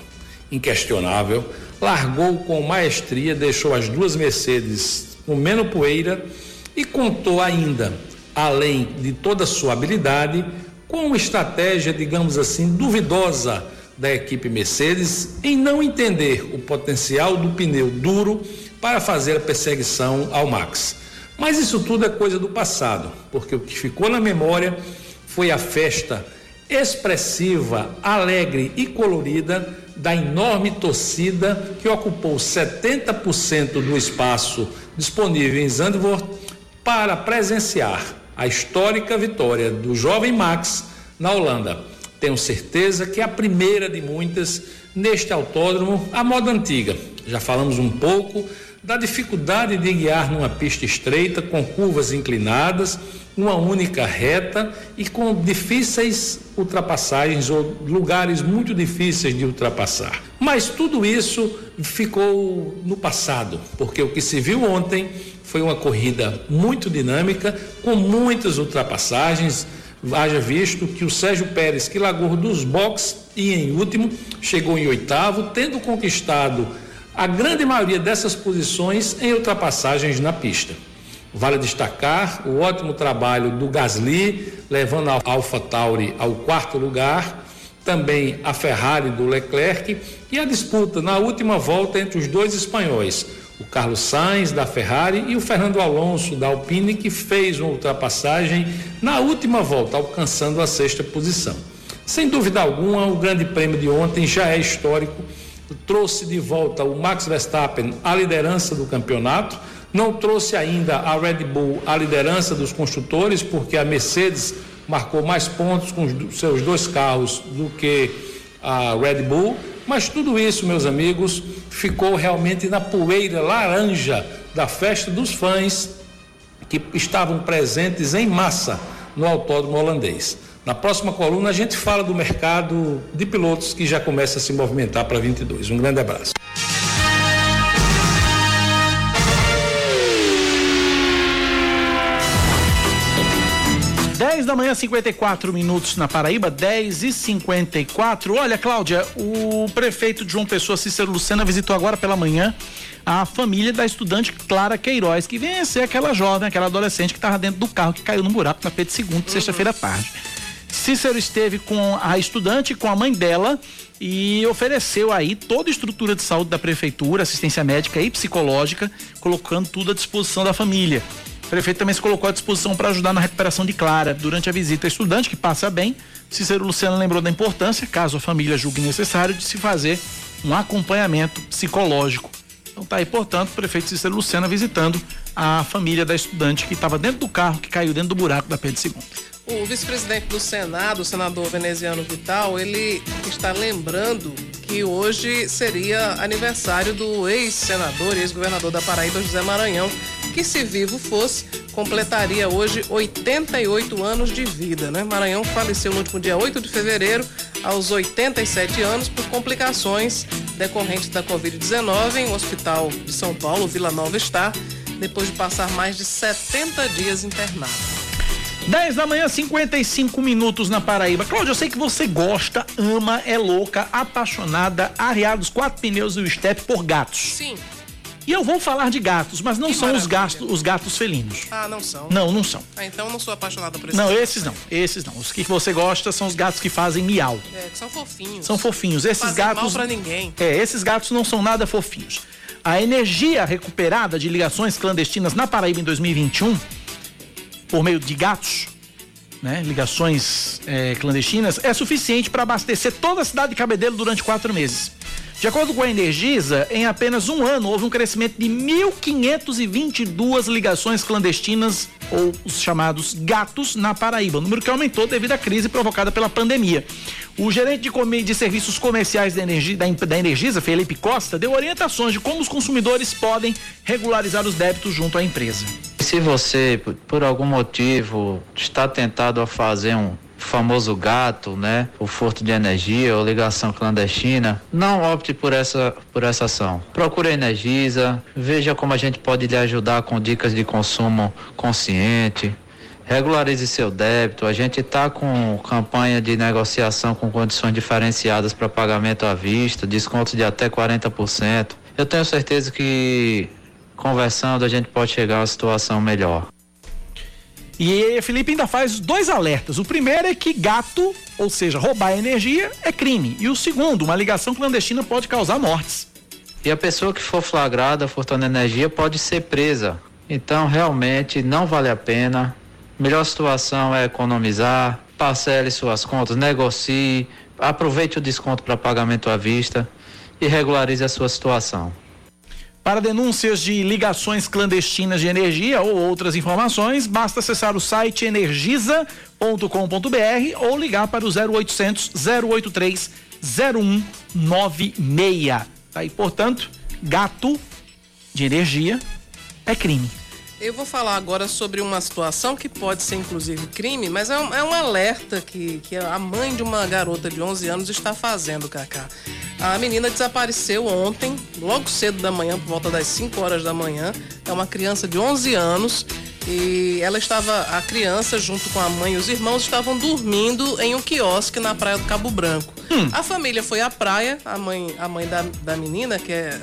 Inquestionável, largou com maestria, deixou as duas Mercedes comendo poeira e contou ainda além de toda a sua habilidade, com uma estratégia, digamos assim, duvidosa da equipe Mercedes em não entender o potencial do pneu duro para fazer a perseguição ao Max. Mas isso tudo é coisa do passado, porque o que ficou na memória foi a festa expressiva, alegre e colorida da enorme torcida que ocupou 70% do espaço disponível em Zandvoort para presenciar a histórica vitória do jovem Max na Holanda. Tenho certeza que é a primeira de muitas neste autódromo à moda antiga. Já falamos um pouco da dificuldade de guiar numa pista estreita, com curvas inclinadas, uma única reta e com difíceis ultrapassagens ou lugares muito difíceis de ultrapassar. Mas tudo isso ficou no passado, porque o que se viu ontem foi uma corrida muito dinâmica, com muitas ultrapassagens. Haja visto que o Sérgio Pérez, que largou dos boxes e em último, chegou em oitavo, tendo conquistado a grande maioria dessas posições em ultrapassagens na pista. Vale destacar o ótimo trabalho do Gasly, levando a Alpha Tauri ao quarto lugar, também a Ferrari do Leclerc e a disputa na última volta entre os dois espanhóis, o Carlos Sainz da Ferrari e o Fernando Alonso da Alpine, que fez uma ultrapassagem na última volta, alcançando a sexta posição. Sem dúvida alguma, o Grande Prêmio de ontem já é histórico, trouxe de volta o Max Verstappen à liderança do campeonato, não trouxe ainda a Red Bull à liderança dos construtores, porque a Mercedes marcou mais pontos com os seus dois carros do que a Red Bull, mas tudo isso, meus amigos, ficou realmente na poeira laranja da festa dos fãs que estavam presentes em massa no autódromo holandês. Na próxima coluna a gente fala do mercado de pilotos que já começa a se movimentar para 22. Um grande abraço. 10 da manhã, 54 minutos na Paraíba, 10 e 54. Olha, Cláudia, o prefeito João Pessoa, Cícero Lucena, visitou agora pela manhã a família da estudante Clara Queiroz, que vem ser aquela jovem, aquela adolescente que estava dentro do carro que caiu no buraco na Pedro II, sexta-feira à tarde. Cícero esteve com a estudante, com a mãe dela e ofereceu aí toda a estrutura de saúde da prefeitura, assistência médica e psicológica, colocando tudo à disposição da família. O prefeito também se colocou à disposição para ajudar na recuperação de Clara. Durante a visita, a estudante que passa bem, Cícero Luciano lembrou da importância, caso a família julgue necessário, de se fazer um acompanhamento psicológico. Então tá aí, portanto, o prefeito Cícero Lucena visitando a família da estudante que estava dentro do carro que caiu dentro do buraco da Pedro II. O vice-presidente do Senado, o senador veneziano Vital, ele está lembrando que hoje seria aniversário do ex-senador e ex-governador da Paraíba, José Maranhão, que se vivo fosse, completaria hoje 88 anos de vida, né? Maranhão faleceu no último dia 8 de fevereiro, aos 87 anos, por complicações decorrentes da Covid-19 em um hospital de São Paulo, Vila Nova Star, depois de passar mais de 70 dias internado. 10 da manhã, 55 minutos na Paraíba. Cláudio, eu sei que você gosta, ama, é louca, apaixonada, arriada os quatro pneus e o step por gatos. Sim. E eu vou falar de gatos, mas não Que são os gatos, os gatos felinos. Ah, não são? Não, não são. Ah, então eu não sou apaixonada por esse Não, esses não. Esses não. Os que você gosta são os gatos que fazem miau. É, que são fofinhos. São fofinhos. Esses Fazem gatos. mal pra ninguém. É, esses gatos não são nada fofinhos. A energia recuperada de ligações clandestinas na Paraíba em 2021, por meio de gatos, né, ligações é, clandestinas, é suficiente para abastecer toda a cidade de Cabedelo durante quatro meses. De acordo com a Energisa, em apenas um ano houve um crescimento de 1.522 ligações clandestinas, ou os chamados gatos, na Paraíba, número que aumentou devido à crise provocada pela pandemia. O gerente de, de serviços comerciais da, Energi- da, da Energisa, Felipe Costa, deu orientações de como os consumidores podem regularizar os débitos junto à empresa. Se você, por algum motivo, está tentado a fazer um famoso gato, né, o furto de energia ou ligação clandestina, não opte por essa por essa ação. Procure a Energisa, veja como a gente pode lhe ajudar com dicas de consumo consciente. Regularize seu débito. A gente está com campanha de negociação com condições diferenciadas para pagamento à vista, descontos de até 40%. Eu tenho certeza que conversando a gente pode chegar a uma situação melhor. E Felipe ainda faz dois alertas. O primeiro é que gato, ou seja, roubar energia, é crime. E o segundo, uma ligação clandestina pode causar mortes. E a pessoa que for flagrada furtando energia pode ser presa. Então, realmente, não vale a pena. Melhor situação é economizar, parcele suas contas, negocie, aproveite o desconto para pagamento à vista e regularize a sua situação. Para denúncias de ligações clandestinas de energia ou outras informações, basta acessar o site energisa.com.br ou ligar para o 0800 083 0196. Tá aí, portanto, gato de energia é crime. Eu vou falar agora sobre uma situação que pode ser inclusive crime, mas é um, é um alerta que, que a mãe de uma garota de 11 anos está fazendo, Cacá. A menina desapareceu ontem, logo cedo da manhã, por volta das 5 horas da manhã. É uma criança de 11 anos e ela estava, a criança, junto com a mãe e os irmãos, estavam dormindo em um quiosque na praia do Cabo Branco. A família foi à praia, a mãe, a mãe da, da menina, que é.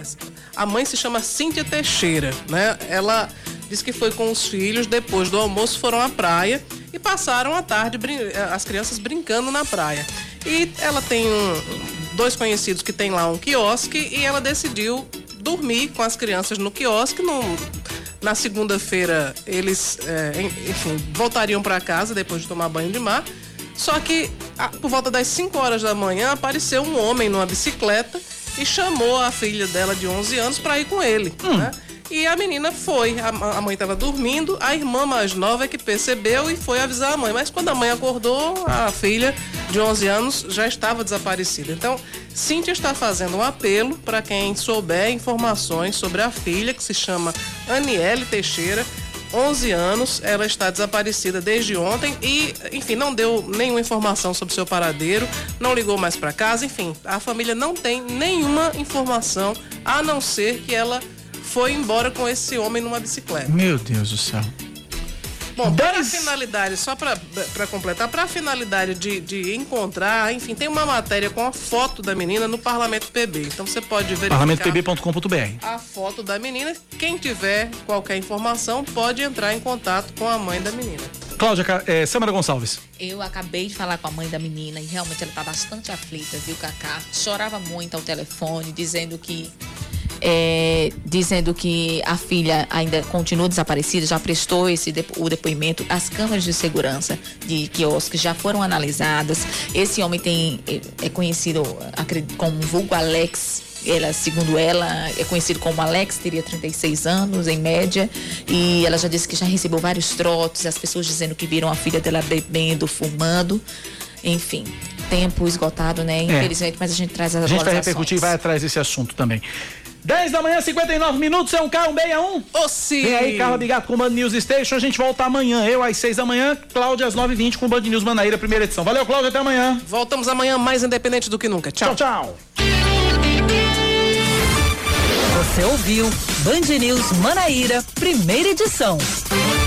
A mãe se chama Cíntia Teixeira, né? Ela disse que foi com os filhos, depois do almoço foram à praia e passaram a tarde as crianças brincando na praia. E ela tem um- dois conhecidos que tem lá um quiosque e ela decidiu dormir com as crianças no quiosque. No, na segunda-feira eles, é, en- enfim, voltariam para casa depois de tomar banho de mar. Só que por volta das 5 horas da manhã apareceu um homem numa bicicleta e chamou a filha dela de 11 anos para ir com ele. né? E a menina foi. A, a mãe estava dormindo, a irmã mais nova é que percebeu e foi avisar a mãe. Mas quando a mãe acordou, a filha de 11 anos já estava desaparecida. Então, Cíntia está fazendo um apelo para quem souber informações sobre a filha, que se chama Aniele Teixeira. 11 anos, ela está desaparecida desde ontem e, enfim, não deu nenhuma informação sobre seu paradeiro, não ligou mais para casa, enfim, a família não tem nenhuma informação a não ser que ela foi embora com esse homem numa bicicleta. Meu Deus do céu. Bom, para a finalidade, só para completar, para a finalidade de, de encontrar, enfim, tem uma matéria com a foto da menina no Parlamento PB. Então você pode verificar parlamentopb.com.br. a foto da menina. Quem tiver qualquer informação pode entrar em contato com a mãe da menina. Cláudia, é, Samara Gonçalves. Eu acabei de falar com a mãe da menina e realmente ela tá bastante aflita, viu, Cacá? Chorava muito ao telefone, dizendo que. É, dizendo que a filha ainda continua desaparecida, já prestou esse depo- o depoimento. As câmeras de segurança de quiosques já foram analisadas. Esse homem tem é, é conhecido acredito, como vulgo Alex. Ela, segundo ela, é conhecido como Alex, teria 36 anos em média, e ela já disse que já recebeu vários trotes, as pessoas dizendo que viram a filha dela bebendo, fumando, enfim. tempo esgotado, né? Infelizmente, mas a gente traz as É. A gente vai repercutir e vai atrás desse assunto também. 10 da manhã, 59 minutos, é um K161. Ô, sim. Vem aí, Carla Bigato com o Band News Station. A gente volta amanhã. Eu às 6 da manhã, Cláudia às 9h20 com o Band News Manaíra, primeira edição. Valeu, Cláudia, até amanhã. Voltamos amanhã mais independente do que nunca. Tchau, tchau. Você ouviu Band News Manaíra, primeira edição.